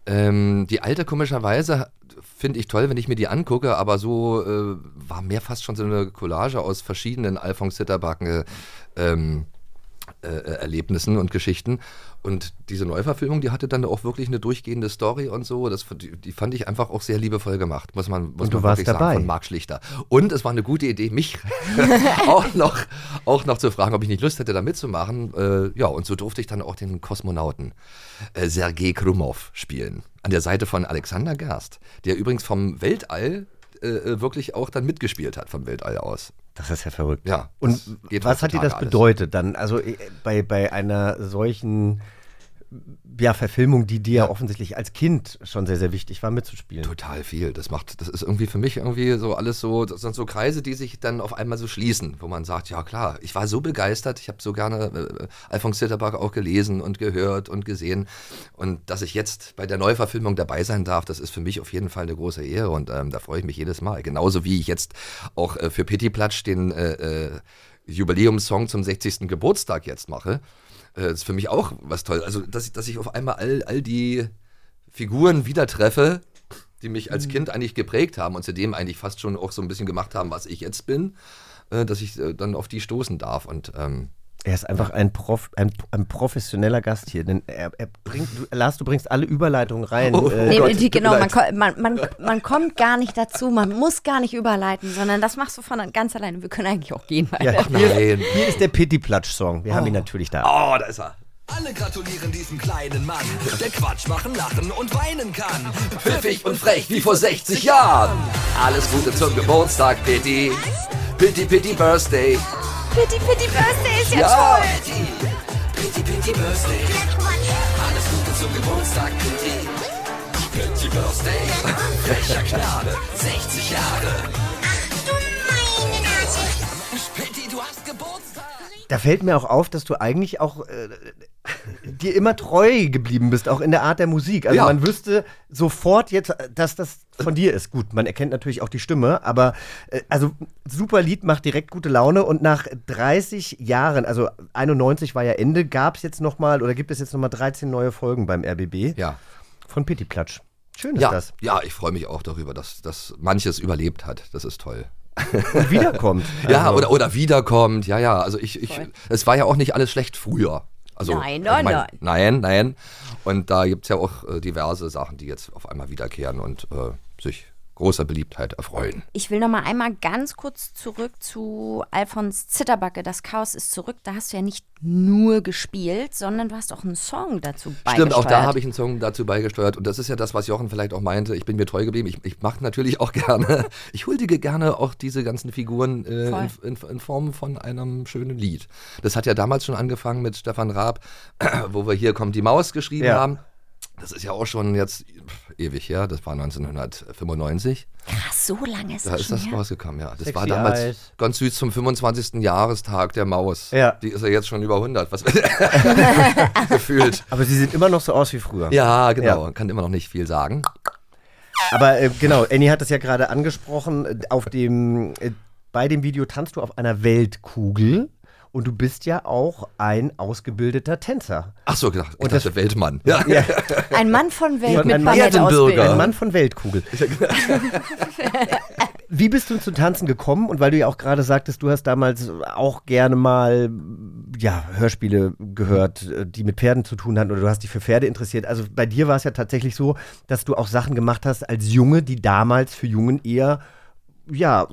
Ähm, die alte komischerweise finde ich toll, wenn ich mir die angucke, aber so äh, war mehr fast schon so eine Collage aus verschiedenen Alphonse Zitterbacken ähm, äh, Erlebnissen und Geschichten. Und diese Neuverfilmung, die hatte dann auch wirklich eine durchgehende Story und so. Das, die, die fand ich einfach auch sehr liebevoll gemacht, muss man, muss Und du man warst wirklich dabei. sagen, von Marc Schlichter. Und es war eine gute Idee, mich auch, noch, auch noch zu fragen, ob ich nicht Lust hätte, da mitzumachen. Äh, ja, und so durfte ich dann auch den Kosmonauten äh, Sergei Krumov spielen. An der Seite von Alexander Gerst, der übrigens vom Weltall äh, äh, wirklich auch dann mitgespielt hat, vom Weltall aus. Das ist ja verrückt. Ja, Und was hat dir das alles. bedeutet dann? Also äh, bei, bei einer solchen ja, Verfilmung, die dir ja. offensichtlich als Kind schon sehr, sehr wichtig war, mitzuspielen. Total viel. Das macht, das ist irgendwie für mich irgendwie so alles so, das sind so Kreise, die sich dann auf einmal so schließen, wo man sagt, ja klar, ich war so begeistert, ich habe so gerne äh, Alphonse Zitterbach auch gelesen und gehört und gesehen. Und dass ich jetzt bei der Neuverfilmung dabei sein darf, das ist für mich auf jeden Fall eine große Ehre und ähm, da freue ich mich jedes Mal. Genauso wie ich jetzt auch äh, für Pitti Platsch den äh, äh, Jubiläumssong zum 60. Geburtstag jetzt mache. Äh, Das ist für mich auch was toll. Also, dass, ich- dass ich auf einmal all, all die Figuren wieder treffe, die mich als Kind eigentlich geprägt haben und zu dem eigentlich fast schon auch so ein bisschen gemacht haben, was ich jetzt bin, äh, dass ich äh, dann auf die stoßen darf. Und ähm, Er ist einfach ein, Prof, ein, ein professioneller Gast hier, denn er, er bringt, du, Lars, du bringst alle Überleitungen rein. Oh, Äh, Nee, Gott, die, genau, man, man, man, man kommt gar nicht dazu, man muss gar nicht überleiten, sondern das machst du von ganz alleine. Wir können eigentlich auch gehen. Ja, ach nein. hier ist der Pitti-Platsch-Song. Wir haben ihn natürlich da. Oh, da ist er. Alle gratulieren diesem kleinen Mann, der Quatsch machen, lachen und weinen kann. Pfiffig und frech wie vor 60 Jahren. Alles Gute zum Geburtstag, Pitti. Pitti, Pitti Birthday. Pitti, Pitti Birthday ist ja, Ja. toll. Pitti, Pitti Birthday. Alles Gute zum Geburtstag, Pitti. Pitti Birthday. Frecher Knabe, 60 Jahre. Pitti, du hast Geburtstag. Da fällt mir auch auf, dass du eigentlich auch äh, dir immer treu geblieben bist, auch in der Art der Musik. Also Ja. man wüsste sofort jetzt, dass das von dir ist. Gut, man erkennt natürlich auch die Stimme, aber äh, also super Lied macht direkt gute Laune und nach 30 Jahren, also 91 war ja Ende, gab es jetzt nochmal oder gibt es jetzt nochmal 13 neue Folgen beim RBB Ja. von Pitti Platsch. Schön ist Ja, das. ja, ich freue mich auch darüber, dass, dass manches überlebt hat. Das ist toll. Und wiederkommt. Ja, Also- oder, oder wiederkommt. Ja, ja. Also ich, ich, es war ja auch nicht alles schlecht früher. Also, Nein, also nein, mein- nein. Nein, nein. Und da gibt es ja auch äh, diverse Sachen, die jetzt auf einmal wiederkehren. Und äh, sich großer Beliebtheit erfreuen. Ich will noch mal einmal ganz kurz zurück zu Alfons Zitterbacke. Das Chaos ist zurück. Da hast du ja nicht nur gespielt, sondern du hast auch einen Song dazu beigesteuert. Stimmt, auch da habe ich einen Song dazu beigesteuert. Und das ist ja das, was Jochen vielleicht auch meinte. Ich bin mir treu geblieben. Ich, ich mache natürlich auch gerne, ich huldige gerne auch diese ganzen Figuren äh, in, in, in, Form von einem schönen Lied. Das hat ja damals schon angefangen mit Stefan Raab, wo wir hier kommt die Maus geschrieben Ja. haben. Das ist ja auch schon jetzt pff, ewig her. Das war 1995. Krass, so lange ist Da das ist schon das her. rausgekommen, ja. Das Sexy war damals Eyes. ganz süß zum 25. Jahrestag der Maus. Ja. Die ist ja jetzt schon über 100. Was gefühlt. Aber sie sieht immer noch so aus wie früher. Ja, genau. Ja. Kann immer noch nicht viel sagen. Aber äh, genau, Annie hat es ja gerade angesprochen. Auf dem, äh, bei dem Video tanzt du auf einer Weltkugel und du bist ja auch ein ausgebildeter Tänzer. Ach so, gedacht, ich Und das- Weltmann. Ja. Ja. Ein Mann von Welt Ein mit Mann- Ballettausbildung. Ein Mann von Weltkugel. Wie bist du zum Tanzen gekommen? Und weil du ja auch gerade sagtest, du hast damals auch gerne mal ja, Hörspiele gehört, die mit Pferden zu tun hatten oder du hast dich für Pferde interessiert. Also bei dir war es ja tatsächlich so, dass du auch Sachen gemacht hast als Junge, die damals für Jungen eher ja,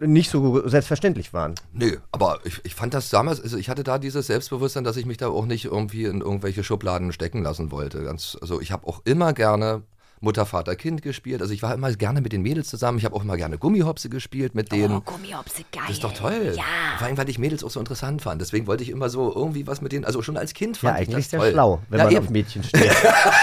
nicht so selbstverständlich waren. Nö, aber ich, ich fand das damals, also ich hatte da dieses Selbstbewusstsein, dass ich mich da auch nicht irgendwie in irgendwelche Schubladen stecken lassen wollte. Ganz, also ich habe auch immer gerne Mutter, Vater, Kind gespielt. Also ich war immer gerne mit den Mädels zusammen. Ich habe auch immer gerne Gummihopse gespielt mit denen. Oh, Gummihopse, geil. Das ist doch toll. Ja. Vor allem, weil ich Mädels auch so interessant fand. Deswegen wollte ich immer so irgendwie was mit denen, also schon als Kind Ja, fand ich eigentlich das sehr toll. schlau, wenn ja, man eben. auf Mädchen steht.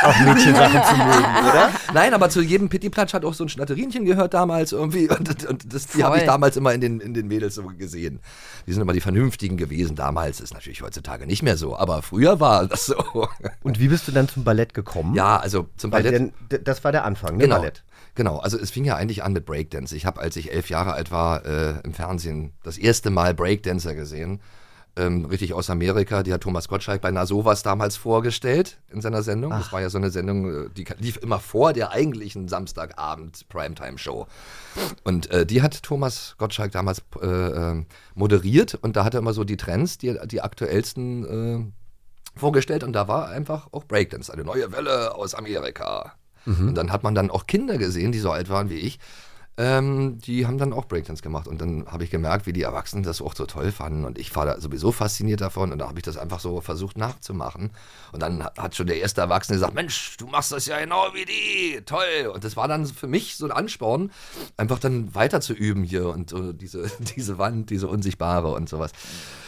auf Mädchensachen zu mögen, oder? Nein, aber zu jedem Pittiplatsch hat auch so ein Schnatterinchen gehört damals irgendwie. Und, und das, die habe ich damals immer in den, in den Mädels so gesehen. Die sind immer die Vernünftigen gewesen. Damals ist natürlich heutzutage nicht mehr so, aber früher war das so. Und wie bist du dann zum Ballett gekommen? Ja, also zum Weil Ballett. denn, das war der Anfang, ne? Genau. Ballett. Genau, also es fing ja eigentlich an mit Breakdance. Ich habe, als ich elf Jahre alt war, äh, im Fernsehen das erste Mal Breakdancer gesehen. Ähm, richtig aus Amerika. Die hat Thomas Gottschalk bei Na sowas damals vorgestellt in seiner Sendung. Das war ja so eine Sendung, äh, die lief immer vor der eigentlichen Samstagabend Primetime-Show. Und äh, die hat Thomas Gottschalk damals äh, äh, moderiert und da hat er immer so die Trends, die, die aktuellsten äh, vorgestellt und da war einfach auch Breakdance, eine neue Welle aus Amerika. Und dann hat man dann auch Kinder gesehen, die so alt waren wie ich, ähm, die haben dann auch Breakdance gemacht. Und dann habe ich gemerkt, wie die Erwachsenen das auch so toll fanden. Und ich war da sowieso fasziniert davon. Und da habe ich das einfach so versucht nachzumachen. Und dann hat- hat schon der erste Erwachsene gesagt, Mensch, du machst das ja genau wie die. Toll. Und das war dann für mich so ein Ansporn, einfach dann weiter zu üben hier und so diese, diese Wand, diese unsichtbare und sowas.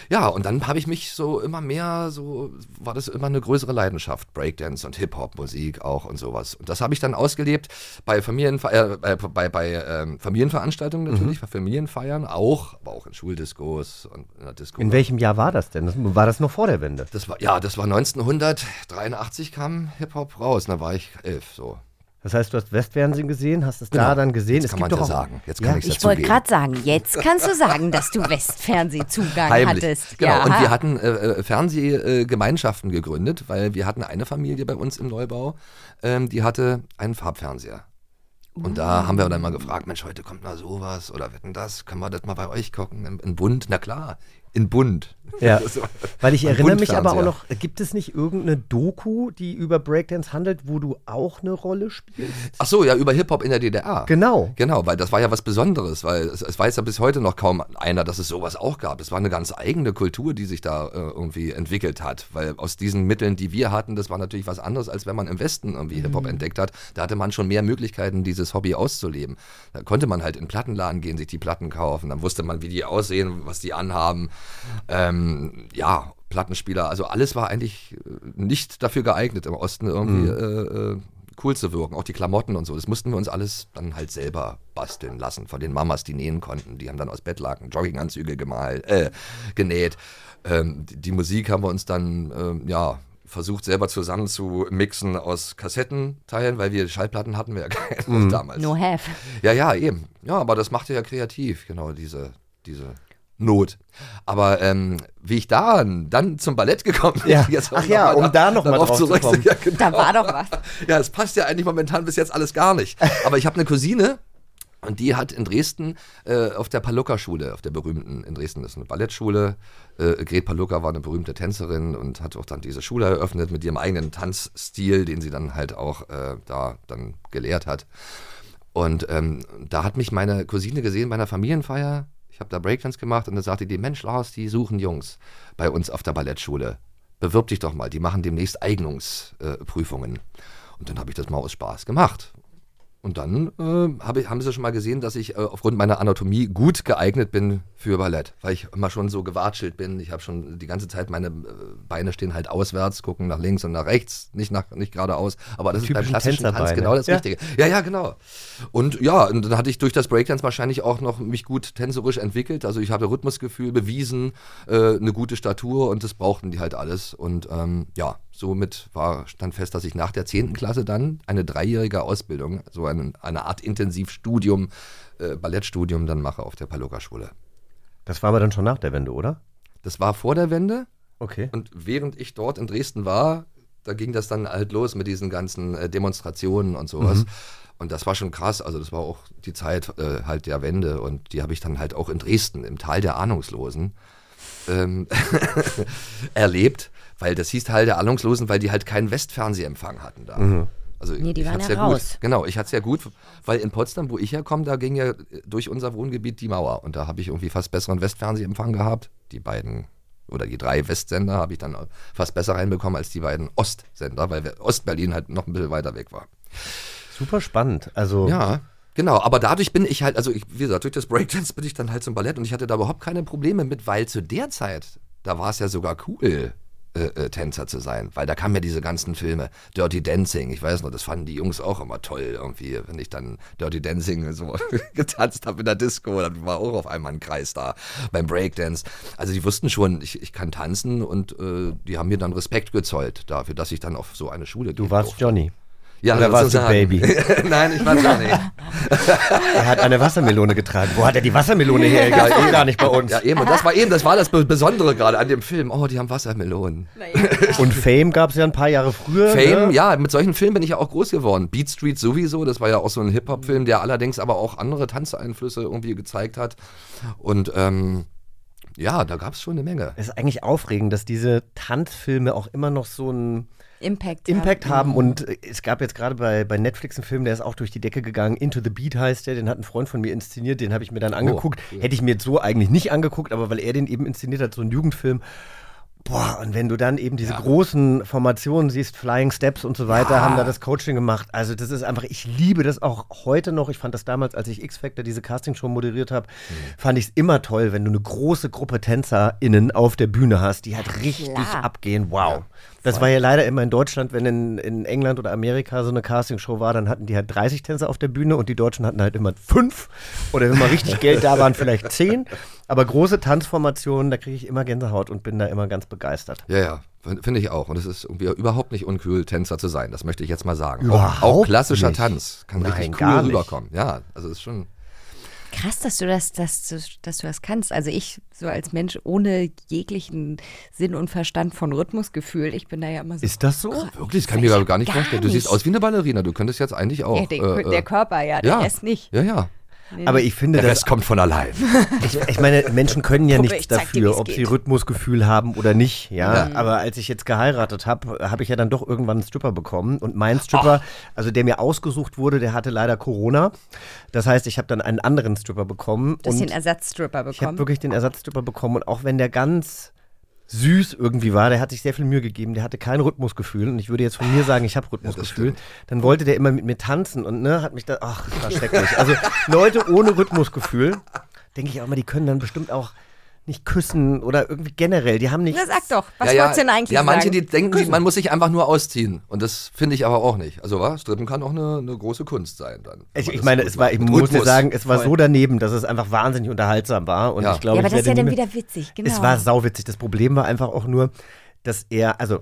Ja, und dann habe ich mich so immer mehr, so war das immer eine größere Leidenschaft, Breakdance und Hip-Hop-Musik auch und sowas. Und das habe ich dann ausgelebt bei, Familienver äh, bei, bei, ähm, Familienveranstaltungen natürlich, bei Familienfeiern auch, aber auch in Schuldiskos und in der Disco. In welchem Jahr war das denn? Das, war das noch vor der Wende? Das war, ja, das war 1983 kam Hip-Hop raus, da war ich elf, so. Das heißt, du hast Westfernsehen gesehen, hast es Genau. da dann gesehen. Jetzt kann man ja sagen. Jetzt kann ich's Ich wollte gerade sagen, jetzt kannst du sagen, dass du Westfernsehzugang Heimlich. hattest. Genau. Ja. Und wir hatten äh, äh, Fernsehgemeinschaften gegründet, weil wir hatten eine Familie bei uns im Neubau, ähm, die hatte einen Farbfernseher. Und da haben wir dann mal gefragt, Mensch, heute kommt mal sowas oder wetten das, können wir das mal bei euch gucken? In, in Bund? Na klar, in Bund. Ja, So. weil ich erinnere mich aber auch noch, gibt es nicht irgendeine Doku, die über Breakdance handelt, wo du auch eine Rolle spielst? Ach so, ja, über Hip-Hop in der DDR. Genau. Genau, weil das war ja was Besonderes, weil es, es weiß ja bis heute noch kaum einer, dass es sowas auch gab. Es war eine ganz eigene Kultur, die sich da äh, irgendwie entwickelt hat, weil aus diesen Mitteln, die wir hatten, das war natürlich was anderes, als wenn man im Westen irgendwie Hip-Hop entdeckt hat. Da hatte man schon mehr Möglichkeiten, dieses Hobby auszuleben. Da konnte man halt in Plattenladen gehen, sich die Platten kaufen, dann wusste man, wie die aussehen, was die anhaben. Ähm, ja, Plattenspieler, also alles war eigentlich äh, nicht dafür geeignet, im Osten irgendwie äh, äh, cool zu wirken. Auch die Klamotten und so. Das mussten wir uns alles dann halt selber basteln lassen. Von den Mamas, die nähen konnten. Die haben dann aus Bettlaken Jogginganzüge gemalt, äh, genäht. Ähm, die, die Musik haben wir uns dann, ähm, ja, versucht selber zusammen zu mixen aus Kassettenteilen, weil wir Schallplatten hatten wir ja keine damals. No have. Ja, ja, eben. Ja, aber das machte ja kreativ, genau, diese, diese Not. Aber ähm, wie ich da dann zum Ballett gekommen bin, Ja. jetzt Ach ja, um da noch mal darauf drauf zu zurück- kommen. Ja, genau. Da war doch was. Ja, es passt ja eigentlich momentan bis jetzt alles gar nicht. Aber ich habe eine Cousine und die hat in Dresden äh, auf der Palucca-Schule, auf der berühmten, in Dresden ist eine Ballettschule. Äh, Gret Palucca war eine berühmte Tänzerin und hat auch dann diese Schule eröffnet mit ihrem eigenen Tanzstil, den sie dann halt auch äh, da dann gelehrt hat. Und ähm, da hat mich meine Cousine gesehen bei einer Familienfeier. Ich habe da Breakdance gemacht und da sagte die, Mensch, Lars, die suchen Jungs bei uns auf der Ballettschule. Bewirb dich doch mal, die machen demnächst Eignungsprüfungen. und dann habe ich das mal aus Spaß gemacht. Und dann äh, hab ich, haben sie schon mal gesehen, dass ich äh, aufgrund meiner Anatomie gut geeignet bin für Ballett, weil ich immer schon so gewatschelt bin. Ich habe schon die ganze Zeit meine äh, Beine stehen halt auswärts, gucken nach links und nach rechts, nicht nach nicht geradeaus. Aber das ist beim klassischen Tanz genau das Ja. Richtige. Ja, ja, genau. Und ja, und dann hatte ich durch das Breakdance wahrscheinlich auch noch mich gut tänzerisch entwickelt. Also ich habe Rhythmusgefühl bewiesen, äh, eine gute Statur und das brauchten die halt alles. Und ähm, ja, somit war stand fest, dass ich nach der 10. Klasse dann eine dreijährige Ausbildung, so eine, eine Art Intensivstudium, äh, Ballettstudium dann mache auf der Paluca-Schule. Das war aber dann schon nach der Wende, oder? Das war vor der Wende. Okay. Und während ich dort in Dresden war, da ging das dann halt los mit diesen ganzen äh, Demonstrationen und sowas. Mhm. Und das war schon krass. Also das war auch die Zeit äh, halt der Wende und die habe ich dann halt auch in Dresden im Tal der Ahnungslosen ähm, erlebt, weil das hieß Tal der Ahnungslosen, weil die halt keinen Westfernsehempfang hatten da. Mhm. Also Nee, die ich waren ja ja gut. raus. Genau, ich hatte es ja gut, weil in Potsdam, wo ich herkomme, da ging ja durch unser Wohngebiet die Mauer und da habe ich irgendwie fast besseren Westfernsehempfang gehabt. Die beiden oder die drei Westsender habe ich dann fast besser reinbekommen als die beiden Ostsender, weil Ostberlin halt noch ein bisschen weiter weg war. Super spannend. Also Ja, genau. Aber dadurch bin ich halt, also ich, wie gesagt, durch das Breakdance bin ich dann halt zum Ballett und ich hatte da überhaupt keine Probleme mit, weil zu der Zeit, da war es ja sogar cool, äh, äh, Tänzer zu sein, weil da kamen ja diese ganzen Filme, Dirty Dancing, ich weiß noch, das fanden die Jungs auch immer toll irgendwie, wenn ich dann Dirty Dancing so getanzt habe in der Disco, dann war auch auf einmal ein Kreis da beim Breakdance. Also die wussten schon, ich, ich kann tanzen und äh, die haben mir dann Respekt gezollt dafür, dass ich dann auf so eine Schule du warst Johnny. Ja, Oder warst du. Baby? Nein, ich war Johnny. Er hat eine Wassermelone getragen. Wo hat er die Wassermelone her? Gab's doch gar nicht bei uns. Ja, eben. Und das war eben, das war das Be- Besondere gerade an dem Film. Oh, die haben Wassermelonen. Und Fame gab es ja ein paar Jahre früher. Fame, ne? ja, mit solchen Filmen bin ich ja auch groß geworden. Beat Street sowieso, das war ja auch so ein Hip-Hop-Film, der allerdings aber auch andere Tanzeinflüsse irgendwie gezeigt hat. Und ähm, ja, da gab es schon eine Menge. Es ist eigentlich aufregend, dass diese Tanzfilme auch immer noch so einen Impact, Impact haben. Mhm. Und äh, es gab jetzt gerade bei, bei Netflix einen Film, der ist auch durch die Decke gegangen. Into the Beat heißt der, den hat ein Freund von mir inszeniert, den habe ich mir dann angeguckt. Hätte ich mir jetzt so eigentlich nicht angeguckt, aber weil er den eben inszeniert hat, so ein Jugendfilm. Boah, und wenn du dann eben diese großen Formationen siehst, Flying Steps und so weiter, haben da das Coaching gemacht. Also das ist einfach, ich liebe das auch heute noch. Ich fand das damals, als ich X-Factor diese Castingshow moderiert habe, fand ich es immer toll, wenn du eine große Gruppe TänzerInnen auf der Bühne hast, die halt richtig klar. abgehen. Wow. Das war ja leider immer in Deutschland, wenn in, in England oder Amerika so eine Castingshow war, dann hatten die halt 30 Tänzer auf der Bühne und die Deutschen hatten halt immer fünf. Oder wenn mal richtig Geld da waren, vielleicht zehn. Aber große Tanzformationen, da kriege ich immer Gänsehaut und bin da immer ganz begeistert. Ja, ja, fin- finde ich auch. Und es ist irgendwie überhaupt nicht uncool, Tänzer zu sein. Das möchte ich jetzt mal sagen. Auch, auch klassischer nicht. Tanz kann Nein, richtig cool rüberkommen. Ja, also ist schon. Krass, dass du das, dass du, dass du das kannst. Also ich so als Mensch ohne jeglichen Sinn und Verstand von Rhythmusgefühl, ich bin da ja immer so. Ist das so? Wirklich, das kann ich mir gar nicht Gar vorstellen. Du siehst nicht. aus wie eine Ballerina. Du könntest jetzt eigentlich auch. ja, der, äh, der äh, Körper ja, der ja. Rest nicht. Ja, ja. Aber ich finde, Der das, Rest kommt von allein. ich, ich meine, Menschen können ja nichts dir, dafür, wie's ob sie geht. Rhythmusgefühl haben oder nicht. Ja, Ja. aber als ich jetzt geheiratet habe, habe ich ja dann doch irgendwann einen Stripper bekommen. Und mein Stripper, also der mir ausgesucht wurde, der hatte leider Corona. Das heißt, ich habe dann einen anderen Stripper bekommen. Du hast und den Ersatzstripper ich habe bekommen. wirklich den Ersatzstripper bekommen. Und auch wenn der ganz süß irgendwie war, der hat sich sehr viel Mühe gegeben, der hatte kein Rhythmusgefühl und ich würde jetzt von mir sagen, ich habe Rhythmusgefühl, stimmt. dann wollte der immer mit mir tanzen und ne, hat mich da, ach, das war schrecklich. Also Leute ohne Rhythmusgefühl, denke ich auch mal, die können dann bestimmt auch nicht küssen oder irgendwie generell, die haben nicht... Na, sag doch, was ja, ja, wolltest du denn eigentlich ja, manche, sagen? die denken, die, man muss sich einfach nur ausziehen. Und das finde ich aber auch nicht. Also, was? Strippen kann auch eine, eine große Kunst sein dann. wenn Ich, ich meine, es war, ich muss dir Rhythmus. sagen, es war so daneben, dass es einfach wahnsinnig unterhaltsam war. Und Ja. ich glaube, ja, aber ich das ist ja dann wieder witzig, genau. Es war sauwitzig. Das Problem war einfach auch nur, dass er, also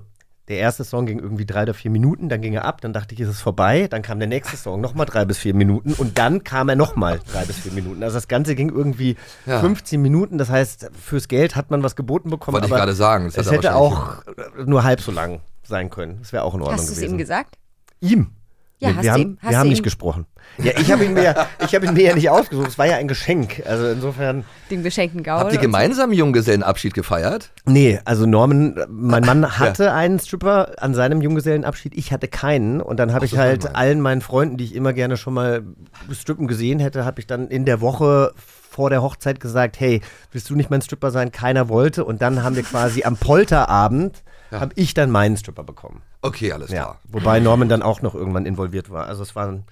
der erste Song ging irgendwie drei oder vier Minuten, dann ging er ab, dann dachte ich, ist es vorbei, dann kam der nächste Song, nochmal drei bis vier Minuten und dann kam er nochmal drei bis vier Minuten. Also das Ganze ging irgendwie Ja. 15 Minuten, das heißt, fürs Geld hat man was geboten bekommen, Wollte ich gerade sagen, das es hätte auch nur halb so lang sein können. Das wäre auch in Ordnung Hast du es gewesen. ihm gesagt? Ihm? Ja, wir hast wir haben, hast wir haben nicht gesprochen. Ja, ich habe ihn, mir- ich hab ihn mir ja nicht ausgesucht. Es war ja ein Geschenk. Also insofern. Den geschenkten Gaul. Habt ihr gemeinsam einen Junggesellenabschied gefeiert? Nee, also Norman, mein Mann hatte einen Stripper an seinem Junggesellenabschied, ich hatte keinen. Und dann habe ich so, halt Mann. allen meinen Freunden, die ich immer gerne schon mal strippen gesehen hätte, habe ich dann in der Woche vor der Hochzeit gesagt, hey, willst du nicht mein Stripper sein? Keiner wollte. Und dann haben wir quasi am Polterabend, habe ich dann meinen Stripper bekommen. Okay, alles Ja. klar. Wobei Norman dann auch noch irgendwann involviert war. Also es war ein,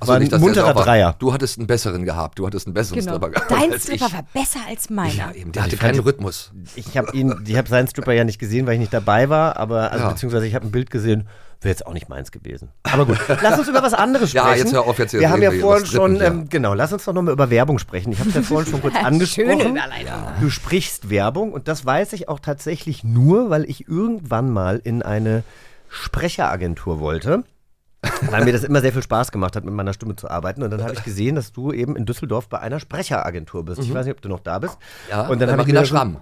Ach war ein nicht, munterer Dreier. Du hattest einen besseren gehabt. Du hattest einen besseren Genau. Stripper gehabt. Dein Stripper ich. war besser als meiner. Ja, eben, der Also hatte ich fand keinen die- Rhythmus. Ich habe ihn, ich habe seinen Stripper ja nicht gesehen, weil ich nicht dabei war, aber also Ja. beziehungsweise ich habe ein Bild gesehen, wäre jetzt auch nicht meins gewesen. Aber gut, lass uns über was anderes Ja, sprechen. jetzt hör auf, jetzt Wir haben ja vorhin schon, ja. ähm, genau, lass uns doch nochmal über Werbung sprechen. Ich habe es ja vorhin schon kurz angesprochen. Überleitung. Du sprichst Werbung und das weiß ich auch tatsächlich nur, weil ich irgendwann mal in eine Sprecheragentur wollte. Weil mir das immer sehr viel Spaß gemacht hat, mit meiner Stimme zu arbeiten. Und dann habe ich gesehen, dass du eben in Düsseldorf bei einer Sprecheragentur bist. Ich weiß nicht, ob du noch da bist. Mhm. Ja, und dann bei habe ich Schramm.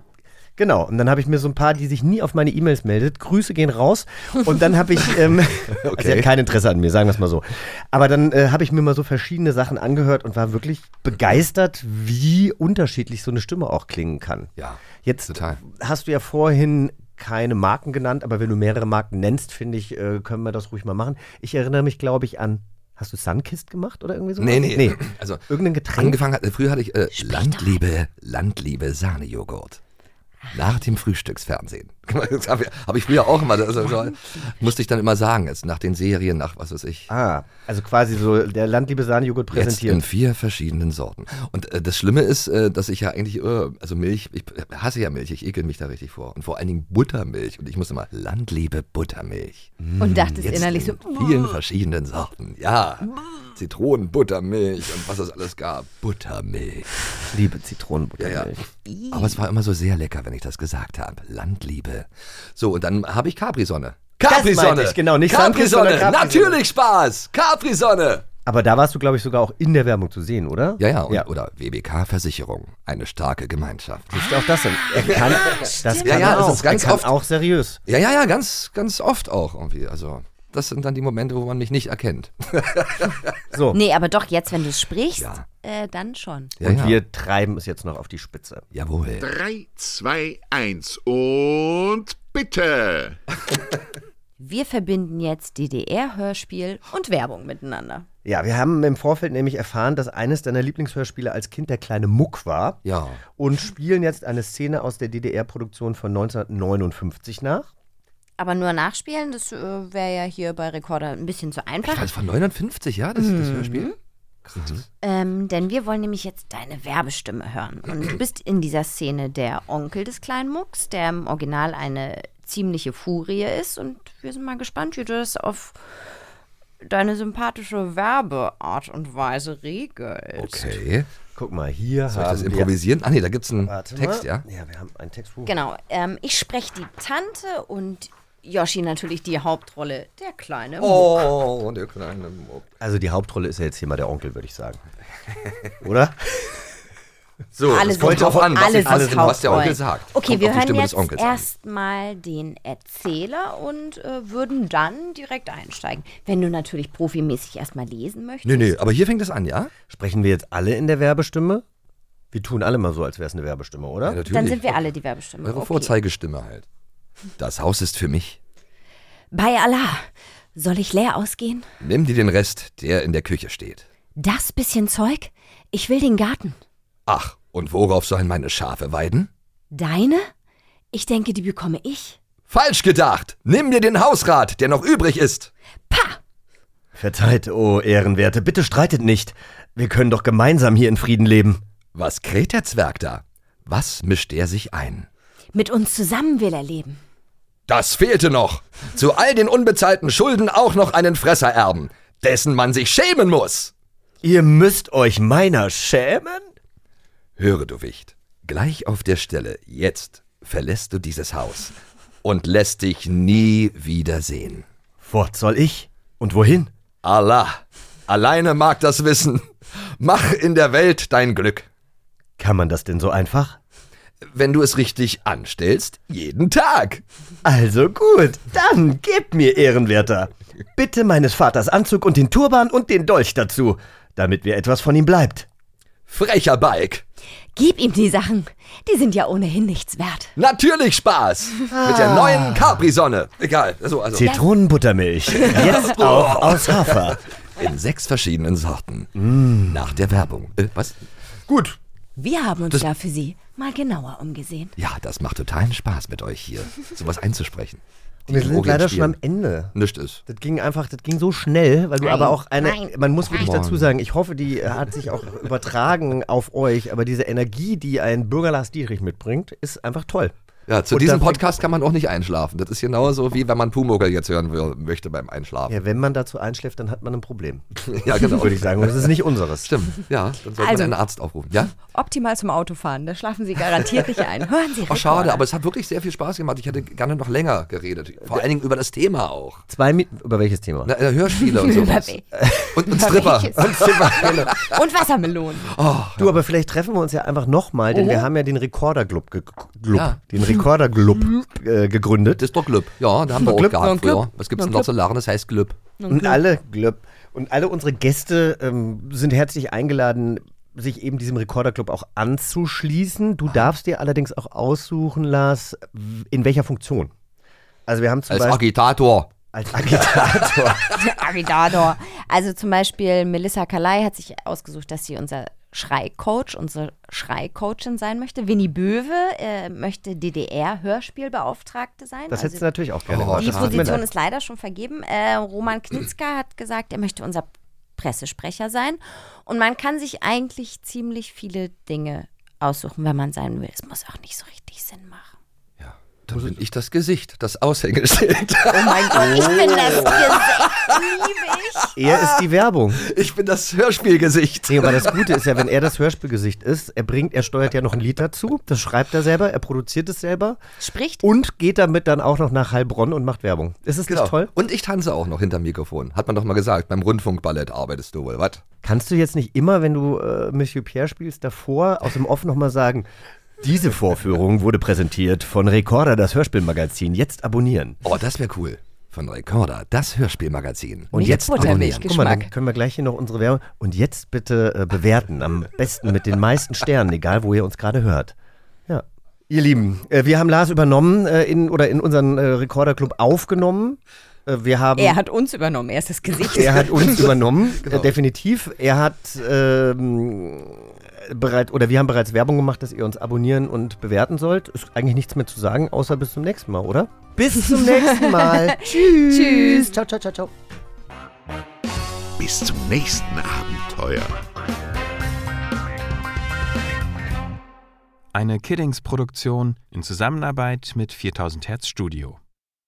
Genau, und dann habe ich mir so ein paar, die sich nie auf meine E-Mails meldet. Grüße gehen raus. Und dann habe ich, ähm, also sie hat kein Interesse an mir, sagen wir es mal so. Aber dann äh, habe ich mir mal so verschiedene Sachen angehört und war wirklich begeistert, wie unterschiedlich so eine Stimme auch klingen kann. Ja, Jetzt total. hast du ja vorhin keine Marken genannt, aber wenn du mehrere Marken nennst, finde ich, äh, können wir das ruhig mal machen. Ich erinnere mich, glaube ich, an. Hast du Sunkist gemacht oder irgendwie so? Nee, nee. Also, Irgendein Getränk. Angefangen hat, früher hatte ich äh, Landliebe, Landliebe Sahnejoghurt. Nach dem Frühstücksfernsehen. Das habe ich, hab ich früher auch immer, also, so, musste ich dann immer sagen, jetzt nach den Serien, nach was weiß ich. Ah, also quasi so der Landliebe Sahnejoghurt Jetzt in präsentiert. vier verschiedenen Sorten. Und äh, das Schlimme ist, äh, dass ich ja eigentlich, äh, also Milch, ich hasse ja Milch, ich ekel mich da richtig vor. Und vor allen Dingen Buttermilch. Und ich musste mal Landliebe Buttermilch. Und dachtest Jetzt innerlich so, in vielen verschiedenen Sorten. Ja, Zitronen, Buttermilch und was es alles gab. Buttermilch. Liebe Ja, Zitronenbuttermilch. ja. Aber es war immer so sehr lecker, wenn ich das gesagt habe. Landliebe. So, und dann habe ich Capri-Sonne. Capri-Sonne! ich, genau, nicht Capri-Sonne! Capri-Sonne. Natürlich Spaß! Capri-Sonne! Aber da warst du, glaube ich, sogar auch in der Werbung zu sehen, oder? Ja, ja, und, Ja. oder WBK-Versicherung. Eine starke Gemeinschaft. Ist auch das denn? Er kann, das kann Ja, ja, er das auch. ist ganz er kann oft- auch seriös. Ja, ja, ja, ganz, ganz oft auch irgendwie. Also, das sind dann die Momente, wo man mich nicht erkennt. So. nee, aber doch, jetzt, wenn du sprichst, Ja. äh, dann schon. Ja, Und ja. wir treiben es jetzt noch auf die Spitze. Jawohl. 3, 2, 1 und bitte. Wir verbinden jetzt DDR-Hörspiel und Werbung miteinander. Ja, wir haben im Vorfeld nämlich erfahren, dass eines deiner Lieblingshörspiele als Kind der kleine Muck war. Ja. Und spielen jetzt eine Szene aus der DDR-Produktion von 1959 nach. Aber nur nachspielen, das äh, wäre ja hier bei Recorder ein bisschen zu einfach. Das von 59, ja, das, das Hörspiel? Ähm, denn wir wollen nämlich jetzt deine Werbestimme hören. Und du bist in dieser Szene der Onkel des kleinen Mucks, der im Original eine ziemliche Furie ist. Und wir sind mal gespannt, wie du das auf deine sympathische Werbeart und Weise regelst. Okay. Guck mal, hier Soll ich das wir... improvisieren? Ah, nee, da gibt's einen Warte Text, mal. ja? Ja, wir haben einen Text. Wo? Genau, ähm, ich spreche die Tante und Yoshi natürlich die Hauptrolle, der kleine Muck. Oh, der kleine Muck. Also die Hauptrolle ist ja jetzt hier mal der Onkel, würde ich sagen. Oder? So, Alle das kommt sind drauf Haupt- an, was, alle ich, was, sind was der Onkel sagt. Okay, Kommt wir auf die hören Stimme jetzt des Onkels an. erstmal den Erzähler und äh, würden dann direkt einsteigen. Wenn du natürlich profimäßig erstmal lesen möchtest. Nee, nee, aber hier fängt es an, ja? Sprechen wir jetzt alle in der Werbestimme? Wir tun alle mal so, als wäre es eine Werbestimme, oder? ja natürlich. Dann sind wir alle die Werbestimme. Eure Okay. Vorzeigestimme halt. Das Haus ist für mich. Bei Allah, soll ich leer ausgehen? Nimm dir den Rest, der in der Küche steht. Das bisschen Zeug? Ich will den Garten. Ach, und worauf sollen meine Schafe weiden? Deine? Ich denke, die bekomme ich. Falsch gedacht! Nimm dir den Hausrat, der noch übrig ist. Verzeiht, oh Ehrenwerte, bitte streitet nicht. Wir können doch gemeinsam hier in Frieden leben. Was kräht der Zwerg da? Was mischt er sich ein? Mit uns zusammen will er leben. Das fehlte noch. Zu all den unbezahlten Schulden auch noch einen Fresser erben, dessen man sich schämen muss. Ihr müsst euch meiner schämen? Höre, du Wicht, gleich auf der Stelle, jetzt, verlässt du dieses Haus und lässt dich nie wiedersehen. Fort soll ich? Und wohin? Allah, alleine mag das wissen. Mach in der Welt dein Glück. Kann man das denn so einfach? Wenn du es richtig anstellst, jeden Tag. Also gut, dann gebt mir Ehrenwerter. Bitte meines Vaters Anzug und den Turban und den Dolch dazu, damit mir etwas von ihm bleibt. Frecher Balk. Gib ihm die Sachen. Die sind ja ohnehin nichts wert. Natürlich Spaß. Mit der neuen Capri-Sonne. Egal. Also, also. Zitronenbuttermilch. Jetzt auch aus Hafer. In sechs verschiedenen Sorten. Mm. Nach der Werbung. Äh, was? Gut. Wir haben uns Das- da für Sie mal genauer umgesehen. Ja, das macht totalen Spaß mit euch hier, sowas einzusprechen. Und wir Die sind Orient leider schon am spielen. Ende. Nicht ist. Das ging einfach, das ging so schnell, weil du Nein, aber auch eine, nein, man muss wirklich dazu sagen, ich hoffe, die hat sich auch übertragen auf euch, aber diese Energie, die ein Bürger Lars Dietrich mitbringt, ist einfach toll. Ja, zu Und diesem Podcast kann man auch nicht einschlafen. Das ist genauso wie wenn man Pumuckl jetzt hören will, möchte beim Einschlafen. Ja, wenn man dazu einschläft, dann hat man ein Problem. Ja, genau. Würde ich sagen. Und das ist nicht unseres. Stimmt, ja, dann sollte Also- man einen Arzt aufrufen. Ja? Optimal zum Autofahren. Da schlafen Sie garantiert nicht ein. Hören Sie Oh, schade, Rekorder. aber es hat wirklich sehr viel Spaß gemacht. Ich hätte gerne noch länger geredet. Vor allen Dingen über das Thema auch. Zwei Mi über welches Thema? Na, äh, Hörspiele und sowas. wel- Und, und Stripper. Und Wassermelonen. Du, aber vielleicht treffen wir uns ja einfach nochmal, denn wir haben ja den Rekorder-Club Club, Ja. den Rekorder-Club äh, gegründet. Das ist doch Glüb. Ja, da haben wir auch Glüb, gehabt früher. Glüb. Was gibt's Noch denn noch zu lachen? Das heißt Glüb. Und alle, Glöb, und alle unsere Gäste ähm, sind herzlich eingeladen, sich eben diesem Rekorderclub auch anzuschließen. Du darfst dir allerdings auch aussuchen, Lars, in welcher Funktion. Also wir haben zum Als Beispiel Agitator. als Agitator. Agitator. Also zum Beispiel Melissa Kalai hat sich ausgesucht, dass sie unser Schreicoach, unsere Schreicoachin sein möchte. Winnie Böwe äh, möchte DDR-Hörspielbeauftragte sein. Das also hättest du natürlich auch gerne Oh, die Position ist leider schon vergeben. Äh, Roman Knitzka hat gesagt, er möchte unser Pressesprecher sein. Und man kann sich eigentlich ziemlich viele Dinge aussuchen, wenn man sein will. Es muss auch nicht so richtig Sinn machen. Dann bin ich das Gesicht, das Aushängeschild. Oh mein Gott, ich bin das Gesicht. Liebe ich. Er ist die Werbung. Ich bin das Hörspielgesicht. Nee, aber das Gute ist ja, wenn er das Hörspielgesicht ist, er bringt, er steuert ja noch ein Lied dazu, das schreibt er selber, er produziert es selber Spricht und geht damit dann auch noch nach Heilbronn und macht Werbung. Ist es Genau. nicht toll? Und ich tanze auch noch hinterm Mikrofon. Hat man doch mal gesagt, beim Rundfunkballett arbeitest du wohl, was? Kannst du jetzt nicht immer, wenn du äh, Monsieur Pierre spielst, davor aus dem Off nochmal sagen, diese Vorführung wurde präsentiert von Recorder, das Hörspielmagazin. Jetzt abonnieren. Oh, das wäre cool. Von Recorder, das Hörspielmagazin. Und Mit jetzt abonnieren. Guck mal, dann können wir gleich hier noch unsere Werbung. Und jetzt bitte äh, bewerten. Am besten mit den meisten Sternen, egal wo ihr uns gerade hört. Ja. Ihr Lieben, äh, wir haben Lars übernommen äh, in, oder in unseren äh, Recorder-Club aufgenommen. Äh, wir haben. Er hat uns übernommen, er ist das Gesicht. Er hat uns übernommen, Genau. äh, definitiv. Er hat ähm, bereit, oder wir haben bereits Werbung gemacht, dass ihr uns abonnieren und bewerten sollt. Ist eigentlich nichts mehr zu sagen, außer bis zum nächsten Mal, oder? Bis zum nächsten Mal. Tschüss. Tschüss. Ciao, ciao, ciao, ciao. Bis zum nächsten Abenteuer. Eine Kiddings-Produktion in Zusammenarbeit mit 4000 Hertz Studio.